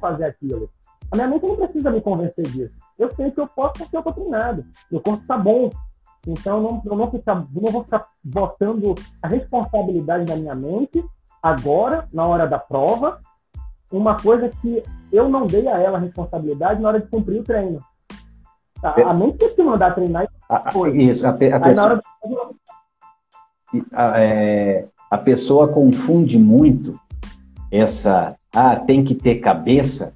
fazer aquilo. A minha mente não precisa me convencer disso. Eu sei que eu posso porque eu estou treinado. Meu corpo está bom. Então, não, eu não, ficar, não vou ficar botando a responsabilidade na minha mente agora, na hora da prova, uma coisa que eu não dei a ela a responsabilidade na hora de cumprir o treino. Tá? A mente tem que mandar treinar e a, Isso, a, a, pessoa, a, é, a pessoa confunde muito essa, ah, tem que ter cabeça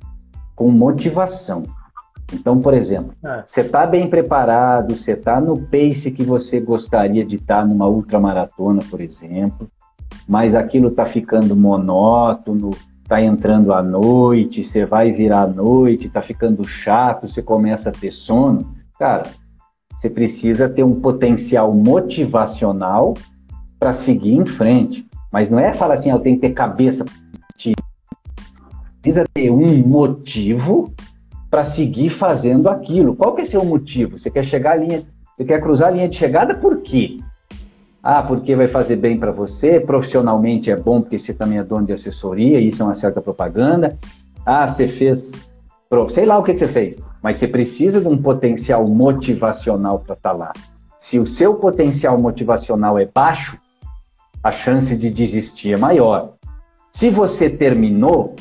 com motivação. Então, por exemplo, é. você está bem preparado, você está no pace que você gostaria de estar tá numa ultramaratona, por exemplo, mas aquilo está ficando monótono, está entrando à noite, você vai virar à noite, está ficando chato, você começa a ter sono. Cara, você precisa ter um potencial motivacional para seguir em frente. Mas não é falar assim, ah, eu tenho que ter cabeça. Precisa ter um motivo para seguir fazendo aquilo. Qual que é seu motivo? Você quer chegar a linha, você quer cruzar a linha de chegada por quê? Ah, porque vai fazer bem para você, profissionalmente é bom porque você também é dono de assessoria, isso é uma certa propaganda. Ah, você fez, sei lá o que, que você fez. mas você precisa de um potencial motivacional para estar tá lá. Se o seu potencial motivacional é baixo, a chance de desistir é maior. Se você terminou,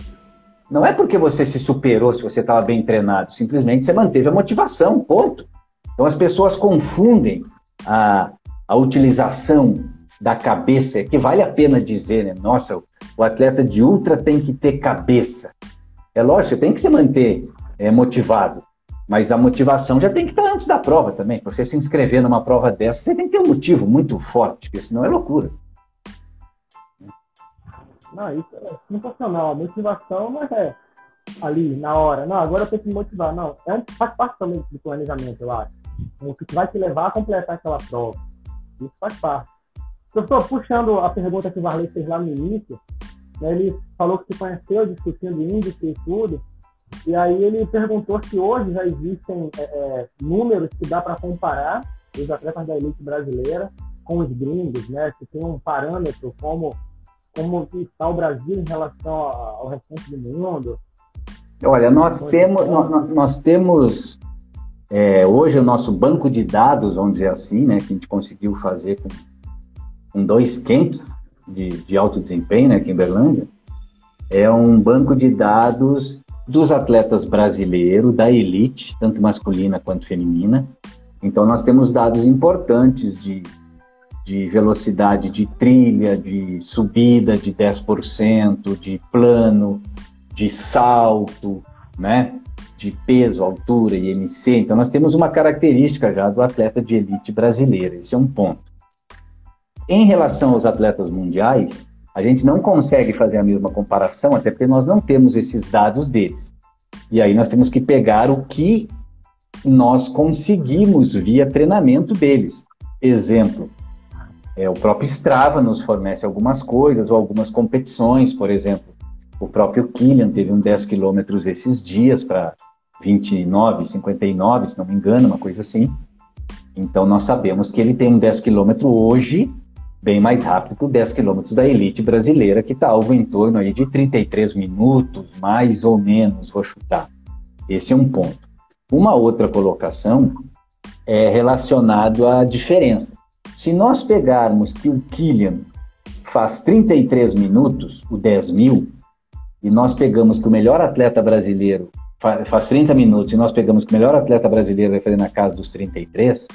não é porque você se superou, se você estava bem treinado, simplesmente você manteve a motivação, ponto. Então as pessoas confundem a, a utilização da cabeça, que vale a pena dizer, né? Nossa, o atleta de ultra tem que ter cabeça. É lógico, tem que se manter é, motivado, mas a motivação já tem que estar antes da prova também. Para você se inscrever numa prova dessa, você tem que ter um motivo muito forte, porque senão é loucura. Não, isso é sensacional. A motivação não é ali, na hora. Não, agora eu tenho que me motivar. Não, é um, faz parte também do planejamento, eu acho. O que vai te levar a completar aquela prova. Isso faz parte. Professor, puxando a pergunta que o Varley fez lá no início, né, ele falou que se conheceu discutindo índice e tudo, e aí ele perguntou se hoje já existem é, é, números que dá para comparar os atletas da elite brasileira com os gringos, né? Se tem um parâmetro como como está o Brasil em relação ao restante do mundo? Olha, nós temos, nós, nós temos é, hoje o nosso banco de dados, vamos dizer assim, né, que a gente conseguiu fazer com, com dois camps de, de alto desempenho né, aqui em Berlândia, é um banco de dados dos atletas brasileiros, da elite, tanto masculina quanto feminina. Então, nós temos dados importantes de de velocidade de trilha, de subida de 10%, de plano, de salto, né? de peso, altura e MC. Então, nós temos uma característica já do atleta de elite brasileiro. Esse é um ponto. Em relação aos atletas mundiais, a gente não consegue fazer a mesma comparação, até porque nós não temos esses dados deles. E aí nós temos que pegar o que nós conseguimos via treinamento deles. Exemplo, é, o próprio Strava nos fornece algumas coisas ou algumas competições, por exemplo. O próprio Killian teve um 10 quilômetros esses dias para 29, 59, se não me engano, uma coisa assim. Então nós sabemos que ele tem um 10 quilômetro hoje bem mais rápido que o 10 quilômetros da elite brasileira, que está algo em torno aí de 33 minutos, mais ou menos, vou chutar. Esse é um ponto. Uma outra colocação é relacionado à diferença. Se nós pegarmos que o Killian faz 33 minutos, o 10 mil, e nós pegamos que o melhor atleta brasileiro faz 30 minutos, e nós pegamos que o melhor atleta brasileiro vai fazer na casa dos 33,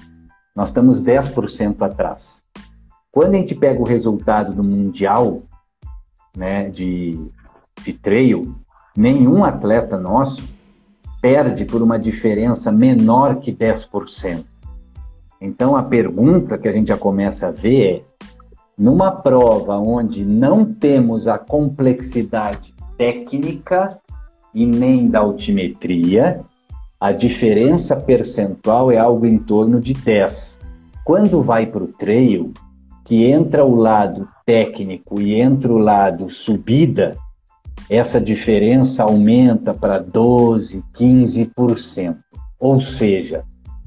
nós estamos 10% atrás. Quando a gente pega o resultado do Mundial né, de, de trail, nenhum atleta nosso perde por uma diferença menor que 10%. Então a pergunta que a gente já começa a ver é: numa prova onde não temos a complexidade técnica e nem da altimetria, a diferença percentual é algo em torno de 10. Quando vai para o trail, que entra o lado técnico e entra o lado subida, essa diferença aumenta para 12, 15%. Ou seja,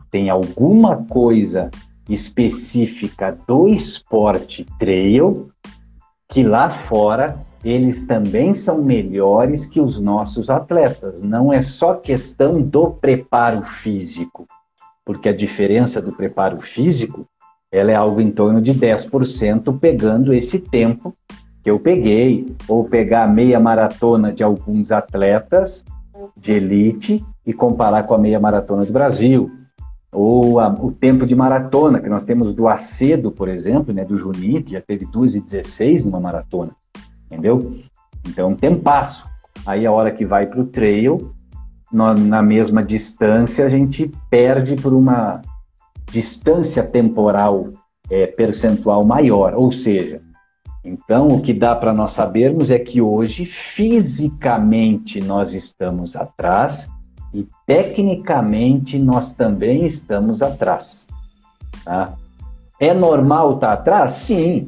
tem alguma coisa específica do esporte trail que lá fora eles também são melhores que os nossos atletas. Não é só questão do preparo físico, porque a diferença do preparo físico ela é algo em torno de 10% pegando esse tempo que eu peguei, ou pegar a meia maratona de alguns atletas de elite e comparar com a meia maratona do Brasil, ou a, o tempo de maratona, que nós temos do Acedo, por exemplo, né, do Juninho, que já teve 2 e 16 numa maratona, entendeu? Então, tem passo. Aí, a hora que vai para o trail, na mesma distância, a gente perde por uma distância temporal é, percentual maior, ou seja, então o que dá para nós sabermos é que hoje fisicamente nós estamos atrás e tecnicamente nós também estamos atrás. Tá? É normal estar tá atrás? Sim.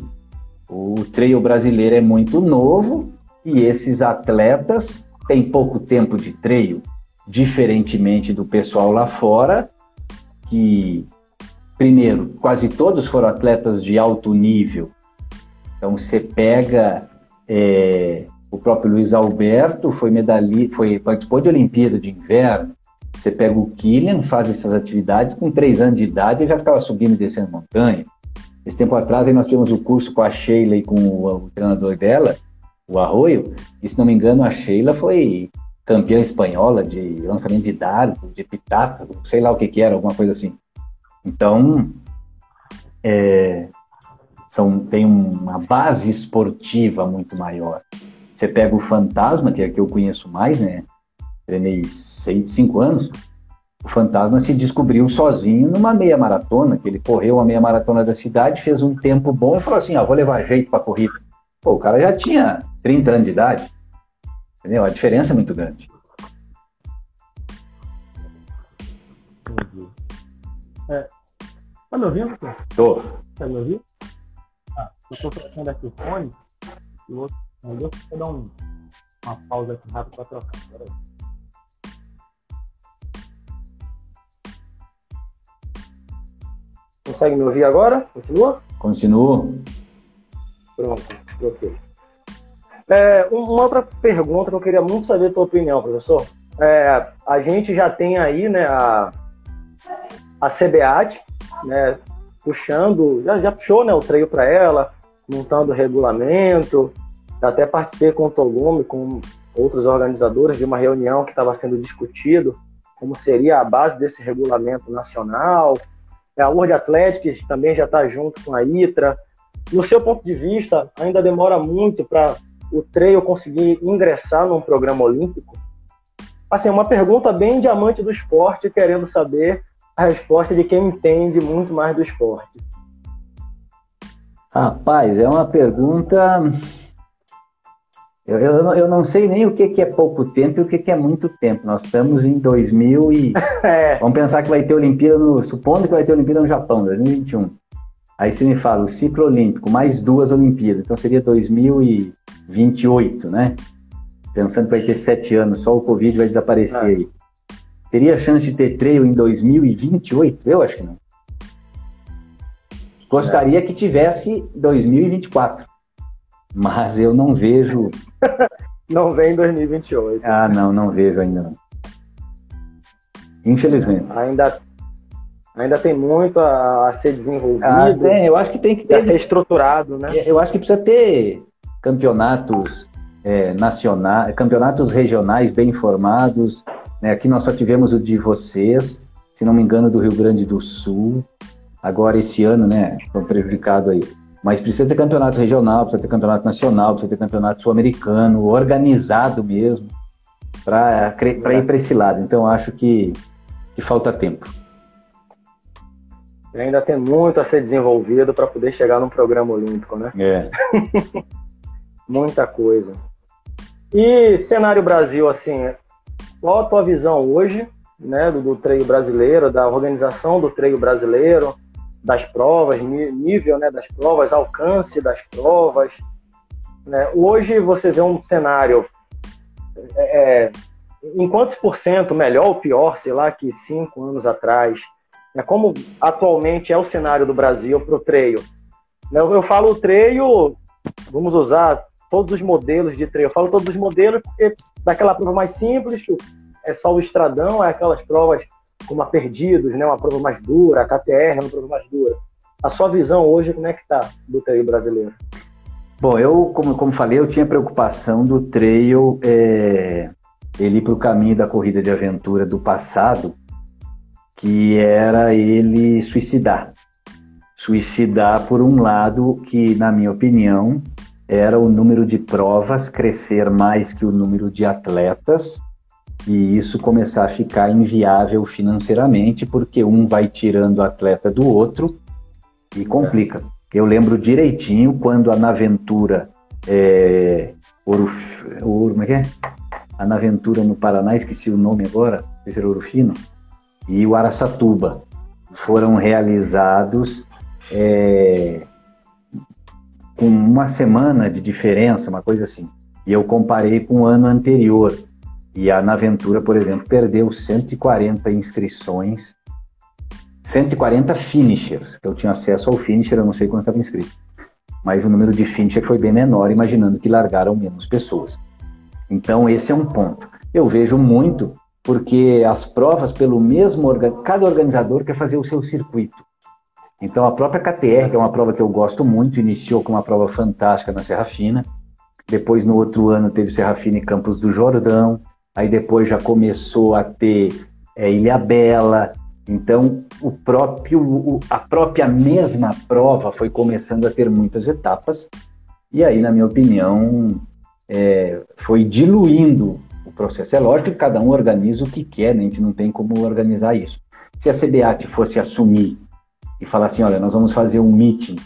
O trail brasileiro é muito novo e esses atletas têm pouco tempo de trail, diferentemente do pessoal lá fora, que, primeiro, quase todos foram atletas de alto nível. Então, você pega é, o próprio Luiz Alberto foi medalhista, foi participou de Olimpíada de Inverno, Você pega o Killian, faz essas atividades, com três anos de idade ele já ficava subindo e descendo montanha. Esse tempo atrás aí nós tivemos o curso com a Sheila e com o, o treinador dela, o Arroio, e se não me engano a Sheila foi campeã espanhola de lançamento de dardo, de pitata, sei lá o que que era, alguma coisa assim. Então, é, são, tem uma base esportiva muito maior. Você pega o Fantasma, que é a que eu conheço mais, né? treinei seis, cinco anos, o Fantasma se descobriu sozinho numa meia maratona, que ele correu a meia maratona da cidade, fez um tempo bom e falou assim, ah, vou levar jeito para corrida. Pô, o cara já tinha 30 anos de idade, entendeu? A diferença é muito grande. Entendi. É, tá me ouvindo? Tô. Tá me ouvindo? Ah, eu tô trocando aqui o fone e o deixa eu dar um, uma pausa aqui rápido para trocar. Peraí. Consegue me ouvir agora? Continua? Continua. Pronto, ok. É, uma outra pergunta que eu queria muito saber a tua opinião, professor. É, a gente já tem aí né, a, a CBAT, né, puxando, já, já puxou né, o treino para ela, montando o Até participei com o Togumi, com outros organizadores, de uma reunião que estava sendo discutido como seria a base desse regulamento nacional, a World Athletics também já está junto com a ITRA. No seu ponto de vista, ainda demora muito para o trail conseguir ingressar num programa olímpico? Assim, uma pergunta bem diamante do esporte, querendo saber a resposta de quem entende muito mais do esporte. Rapaz, é uma pergunta eu, eu, eu, não sei nem o que, que é pouco tempo e o que, que é muito tempo. Nós estamos em 2000 e... É. Vamos pensar que vai ter Olimpíada, no, supondo que vai ter Olimpíada no Japão, 2021. Aí você me fala, o ciclo olímpico, mais duas Olimpíadas, então seria 2028, né? Pensando que vai ter sete anos, só o Covid vai desaparecer é. aí. Teria chance de ter treino em 2028? Eu acho que não. Gostaria é. que tivesse 2024 mas eu não vejo. não vem em 2028. Ah, não, não vejo ainda não. Infelizmente. Ainda, ainda tem muito a, a ser desenvolvido. Ah, tem, eu acho que tem que ter. A ser estruturado, né? Eu acho que precisa ter campeonatos é, nacionais, campeonatos regionais bem formados. Né? Aqui nós só tivemos o de vocês, se não me engano, do Rio Grande do Sul. Agora esse ano, né? Estão prejudicado aí. Mas precisa ter campeonato regional, precisa ter campeonato nacional, precisa ter campeonato sul-americano, organizado mesmo, para ir para esse lado. Então, acho que, que falta tempo. E ainda tem muito a ser desenvolvido para poder chegar num programa olímpico, né? É. Muita coisa. E cenário Brasil, assim, qual a tua visão hoje, né, do, do treino brasileiro, da organização do treino brasileiro? Das provas, nível né, das provas, alcance das provas. Né? Hoje você vê um cenário é, é, em quantos por cento melhor ou pior, sei lá, que cinco anos atrás. Né? Como atualmente é o cenário do Brasil para o treio. Né? Eu falo o treio, vamos usar todos os modelos de treio. Eu falo todos os modelos porque daquela prova mais simples, é só o estradão, é aquelas provas como a Perdidos, né, uma prova mais dura, a KTR é uma prova mais dura. A sua visão hoje, como é que está do trail brasileiro? Bom, eu, como, como falei, eu tinha preocupação do trail é, ele ir para o caminho da corrida de aventura do passado, que era ele suicidar. Suicidar, por um lado, que, na minha opinião, era o número de provas crescer mais que o número de atletas, e isso começar a ficar inviável financeiramente, porque um vai tirando o atleta do outro e complica. Eu lembro direitinho quando a Naventura é, Ouro, Ouro, como é que é? A Naventura no Paraná, esqueci o nome agora, se era e o Araçatuba foram realizados é, com uma semana de diferença, uma coisa assim. E eu comparei com o ano anterior. E a Naventura, por exemplo, perdeu 140 inscrições, 140 finishers, que eu tinha acesso ao finisher, eu não sei quantos estava inscrito. Mas o número de finisher foi bem menor, imaginando que largaram menos pessoas. Então, esse é um ponto. Eu vejo muito porque as provas pelo mesmo cada organizador quer fazer o seu circuito. Então a própria KTR, que é uma prova que eu gosto muito, iniciou com uma prova fantástica na Serra Fina. Depois no outro ano teve Serra Fina e Campos do Jordão. Aí depois já começou a ter é, Ilha Bela. Então o próprio o, a própria mesma prova foi começando a ter muitas etapas. E aí, na minha opinião, é, foi diluindo o processo. É lógico que cada um organiza o que quer, né? a gente não tem como organizar isso. Se a CBAT fosse assumir e falar assim, olha, nós vamos fazer um meeting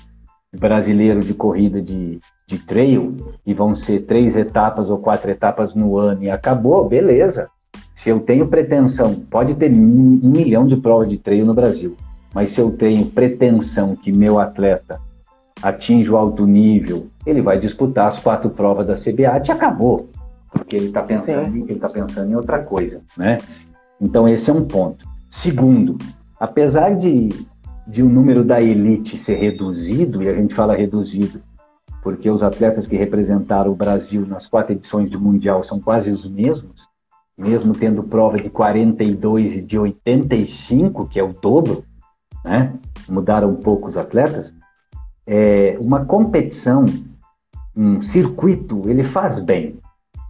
brasileiro de corrida de, de trail e vão ser três etapas ou quatro etapas no ano e acabou, beleza. Se eu tenho pretensão, pode ter um, milhão de provas de trail no Brasil, mas se eu tenho pretensão que meu atleta atinja o alto nível, ele vai disputar as quatro provas da CBAT e acabou porque ele está pensando, ele tá pensando em outra coisa, né? Então esse é um ponto. Segundo, apesar de, de o número da elite ser reduzido, e a gente fala reduzido porque os atletas que representaram o Brasil nas quatro edições do Mundial são quase os mesmos, mesmo tendo prova de 42 e de 85, que é o dobro, né? mudaram um pouco os atletas, é, uma competição, um circuito, ele faz bem.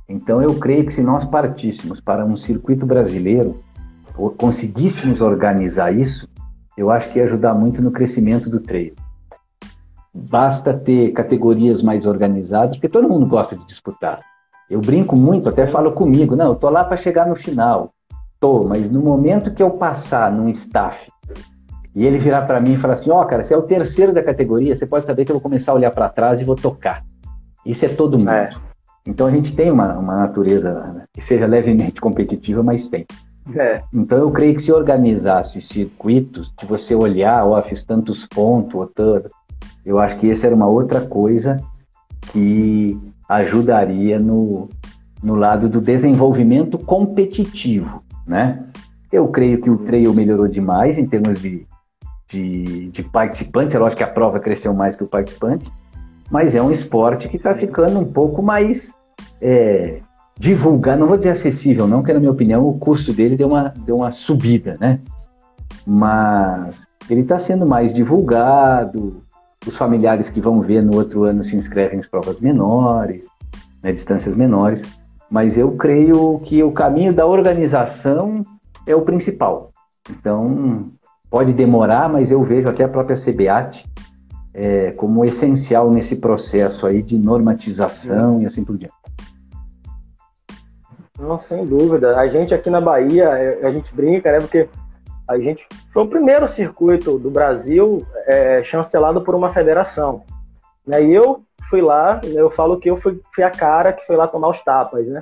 Então eu creio que se nós partíssemos para um circuito brasileiro, conseguíssemos organizar isso, eu acho que ia ajudar muito no crescimento do treino. Basta ter categorias mais organizadas, porque todo mundo gosta de disputar. Eu brinco muito, até falo comigo, não, eu tô lá para chegar no final. Tô, mas no momento que eu passar num staff e ele virar para mim e falar assim: Ó, oh, cara, você é o terceiro da categoria, você pode saber que eu vou começar a olhar para trás e vou tocar. Isso é todo mundo. É. Então a gente tem uma, uma natureza né, que seja levemente competitiva, mas tem. É. Então eu creio que se organizasse circuitos, de você olhar, ó, fiz tantos pontos, ou tanto, eu acho que essa era uma outra coisa que ajudaria no, no lado do desenvolvimento competitivo, né? Eu creio que o trail melhorou demais em termos de, de, de participantes, é lógico que a prova cresceu mais que o participante, mas é um esporte que está ficando um pouco mais é, divulgar, não vou dizer acessível, não, que na minha opinião o custo dele deu uma, deu uma subida, né? Mas ele está sendo mais divulgado, os familiares que vão ver no outro ano se inscrevem em provas menores, né, distâncias menores, mas eu creio que o caminho da organização é o principal. Então, pode demorar, mas eu vejo até a própria CBAT é, como essencial nesse processo aí de normatização e assim por diante. Não, sem dúvida. A gente aqui na Bahia, é, a gente brinca, né? Porque a gente foi o primeiro circuito do Brasil é, chancelado por uma federação. Né? E eu fui lá, eu falo que eu fui, fui a cara que foi lá tomar os tapas, né?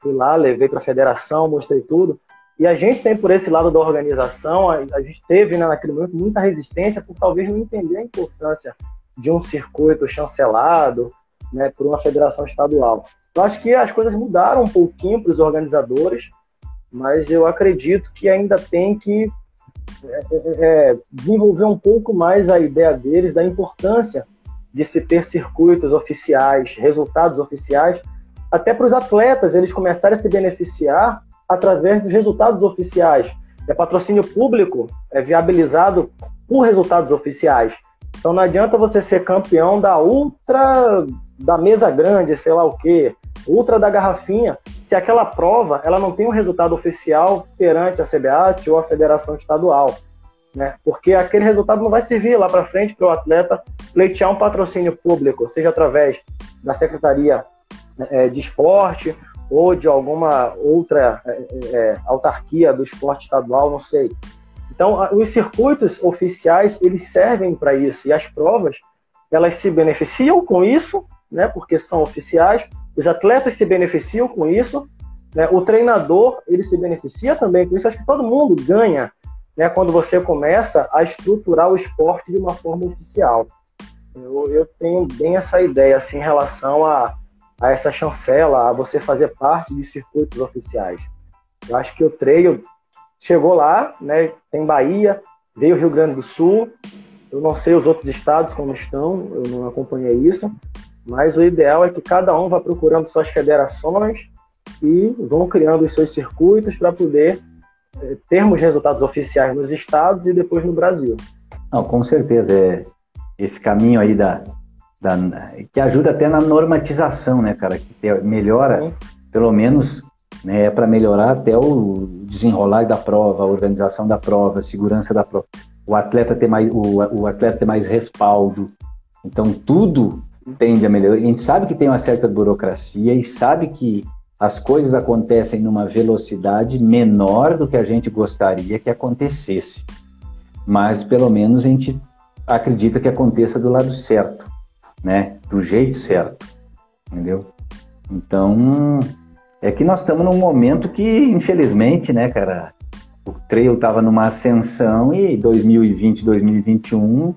Fui lá, levei para a federação, mostrei tudo. E a gente tem, por esse lado da organização, a, a gente teve né, naquele momento muita resistência por talvez não entender a importância de um circuito chancelado né, por uma federação estadual. Eu acho que as coisas mudaram um pouquinho para os organizadores, mas eu acredito que ainda tem que é, é, é, desenvolver um pouco mais a ideia deles da importância de se ter circuitos oficiais, resultados oficiais, até para os atletas eles começarem a se beneficiar através dos resultados oficiais. É patrocínio público é viabilizado por resultados oficiais. Então não adianta você ser campeão da ultra da mesa grande, sei lá o quê, ultra da garrafinha, se aquela prova ela não tem um resultado oficial perante a CBAT ou a Federação Estadual. Né? Porque aquele resultado não vai servir lá para frente para o atleta pleitear um patrocínio público, seja através da Secretaria é, de Esporte ou de alguma outra é, é, é autarquia do esporte estadual, não sei. Então, os circuitos oficiais, eles servem para isso, e as provas, elas se beneficiam com isso, né, porque são oficiais, os atletas se beneficiam com isso, né, o treinador, ele se beneficia também com isso, acho que todo mundo ganha, né, quando você começa a estruturar o esporte de uma forma oficial. Eu, eu tenho bem essa ideia, assim, em relação a, a essa chancela, a você fazer parte de circuitos oficiais. Eu acho que o treino chegou lá, né? Tem Bahia, veio Rio Grande do Sul. Eu não sei os outros estados como estão, eu não acompanhei isso, mas o ideal é que cada um vá procurando suas federações e vão criando os seus circuitos para poder é, termos resultados oficiais nos estados e depois no Brasil. Não, com certeza. É esse caminho aí da, da que ajuda até na normatização, né, cara? Que melhora, uhum. pelo menos, né, é para melhorar até o desenrolar da prova, a organização da prova, a segurança da prova. O atleta ter mais, o, o atleta ter mais respaldo. Então, tudo tende a melhorar. A gente sabe que tem uma certa burocracia e sabe que as coisas acontecem numa velocidade menor do que a gente gostaria que acontecesse. Mas pelo menos a gente acredita que aconteça do lado certo, né? Do jeito certo, entendeu? Então, é que nós estamos num momento que, infelizmente, né, cara, o trail estava numa ascensão e 2020, 2021,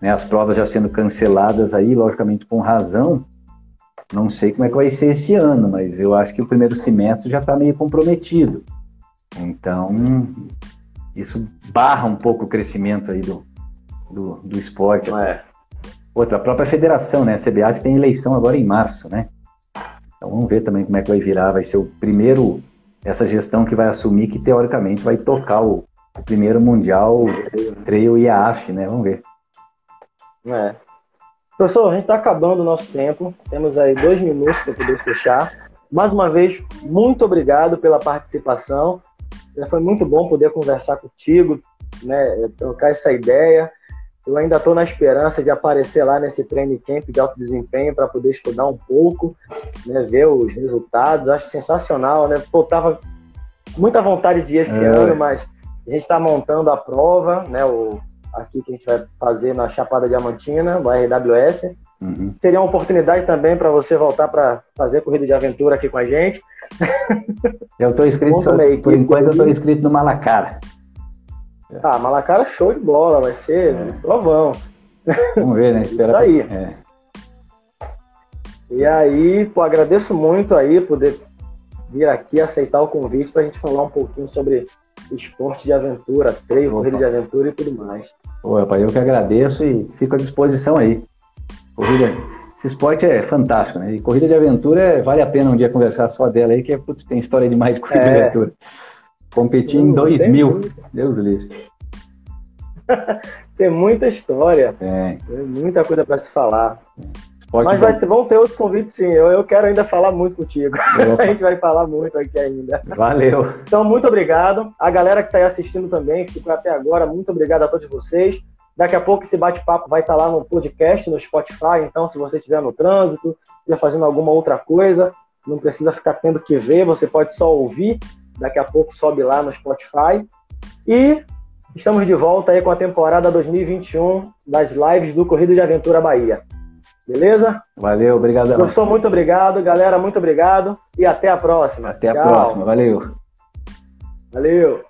né, as provas já sendo canceladas aí, logicamente com razão, não sei como é que vai ser esse ano, mas eu acho que o primeiro semestre já está meio comprometido. Então, isso barra um pouco o crescimento aí do, do, do esporte. É. Outra, a própria federação, né? A CBA tem eleição agora em março, né? Então vamos ver também como é que vai virar. Vai ser o primeiro, essa gestão que vai assumir, que teoricamente vai tocar o, o primeiro Mundial Trail IAAF, né? Vamos ver. É. Professor, a gente está acabando o nosso tempo. Temos aí dois minutos para poder fechar. Mais uma vez, muito obrigado pela participação. Foi muito bom poder conversar contigo, né, trocar essa ideia. Eu ainda estou na esperança de aparecer lá nesse training camp de alto desempenho para poder estudar um pouco, né, ver os resultados. Acho sensacional, né? Pô, tava muita vontade de ir esse é. ano, mas a gente está montando a prova, né? O, aqui que a gente vai fazer na Chapada Diamantina, no RWS. Uhum. Seria uma oportunidade também para você voltar para fazer corrida de aventura aqui com a gente. Eu estou inscrito, só, por enquanto eu estou inscrito no Malacara. Ah, Malacara show de bola, vai ser é. provão. Vamos ver, né? Isso aí. É. E aí, pô, agradeço muito aí poder vir aqui aceitar o convite para a gente falar um pouquinho sobre esporte de aventura, treino, corrida de aventura e tudo mais. Pô, rapaz, eu que agradeço e fico à disposição aí. Corrida, esse esporte é fantástico, né? E corrida de aventura é, vale a pena um dia conversar só dela aí, que é, putz, tem história demais de corrida é. de aventura. Competi em 2000, Deus livre. tem muita história, tem, tem muita coisa para se falar. Mas vai, vão ter outros convites sim. Eu, eu quero ainda falar muito contigo. a gente vai falar muito aqui ainda. Valeu. Então, muito obrigado. A galera que está aí assistindo também, que ficou até agora, muito obrigado a todos vocês. Daqui a pouco esse bate-papo vai estar tá lá no podcast, no Spotify. Então, se você estiver no trânsito, estiver fazendo alguma outra coisa, não precisa ficar tendo que ver, você pode só ouvir. Daqui a pouco sobe lá no Spotify. E estamos de volta aí com a temporada 2021 das lives do Corrida de Aventura Bahia. Beleza? Valeu, obrigado. Professor, muito obrigado. Galera, muito obrigado. E até a próxima. Até Tchau. a próxima. Valeu. Valeu.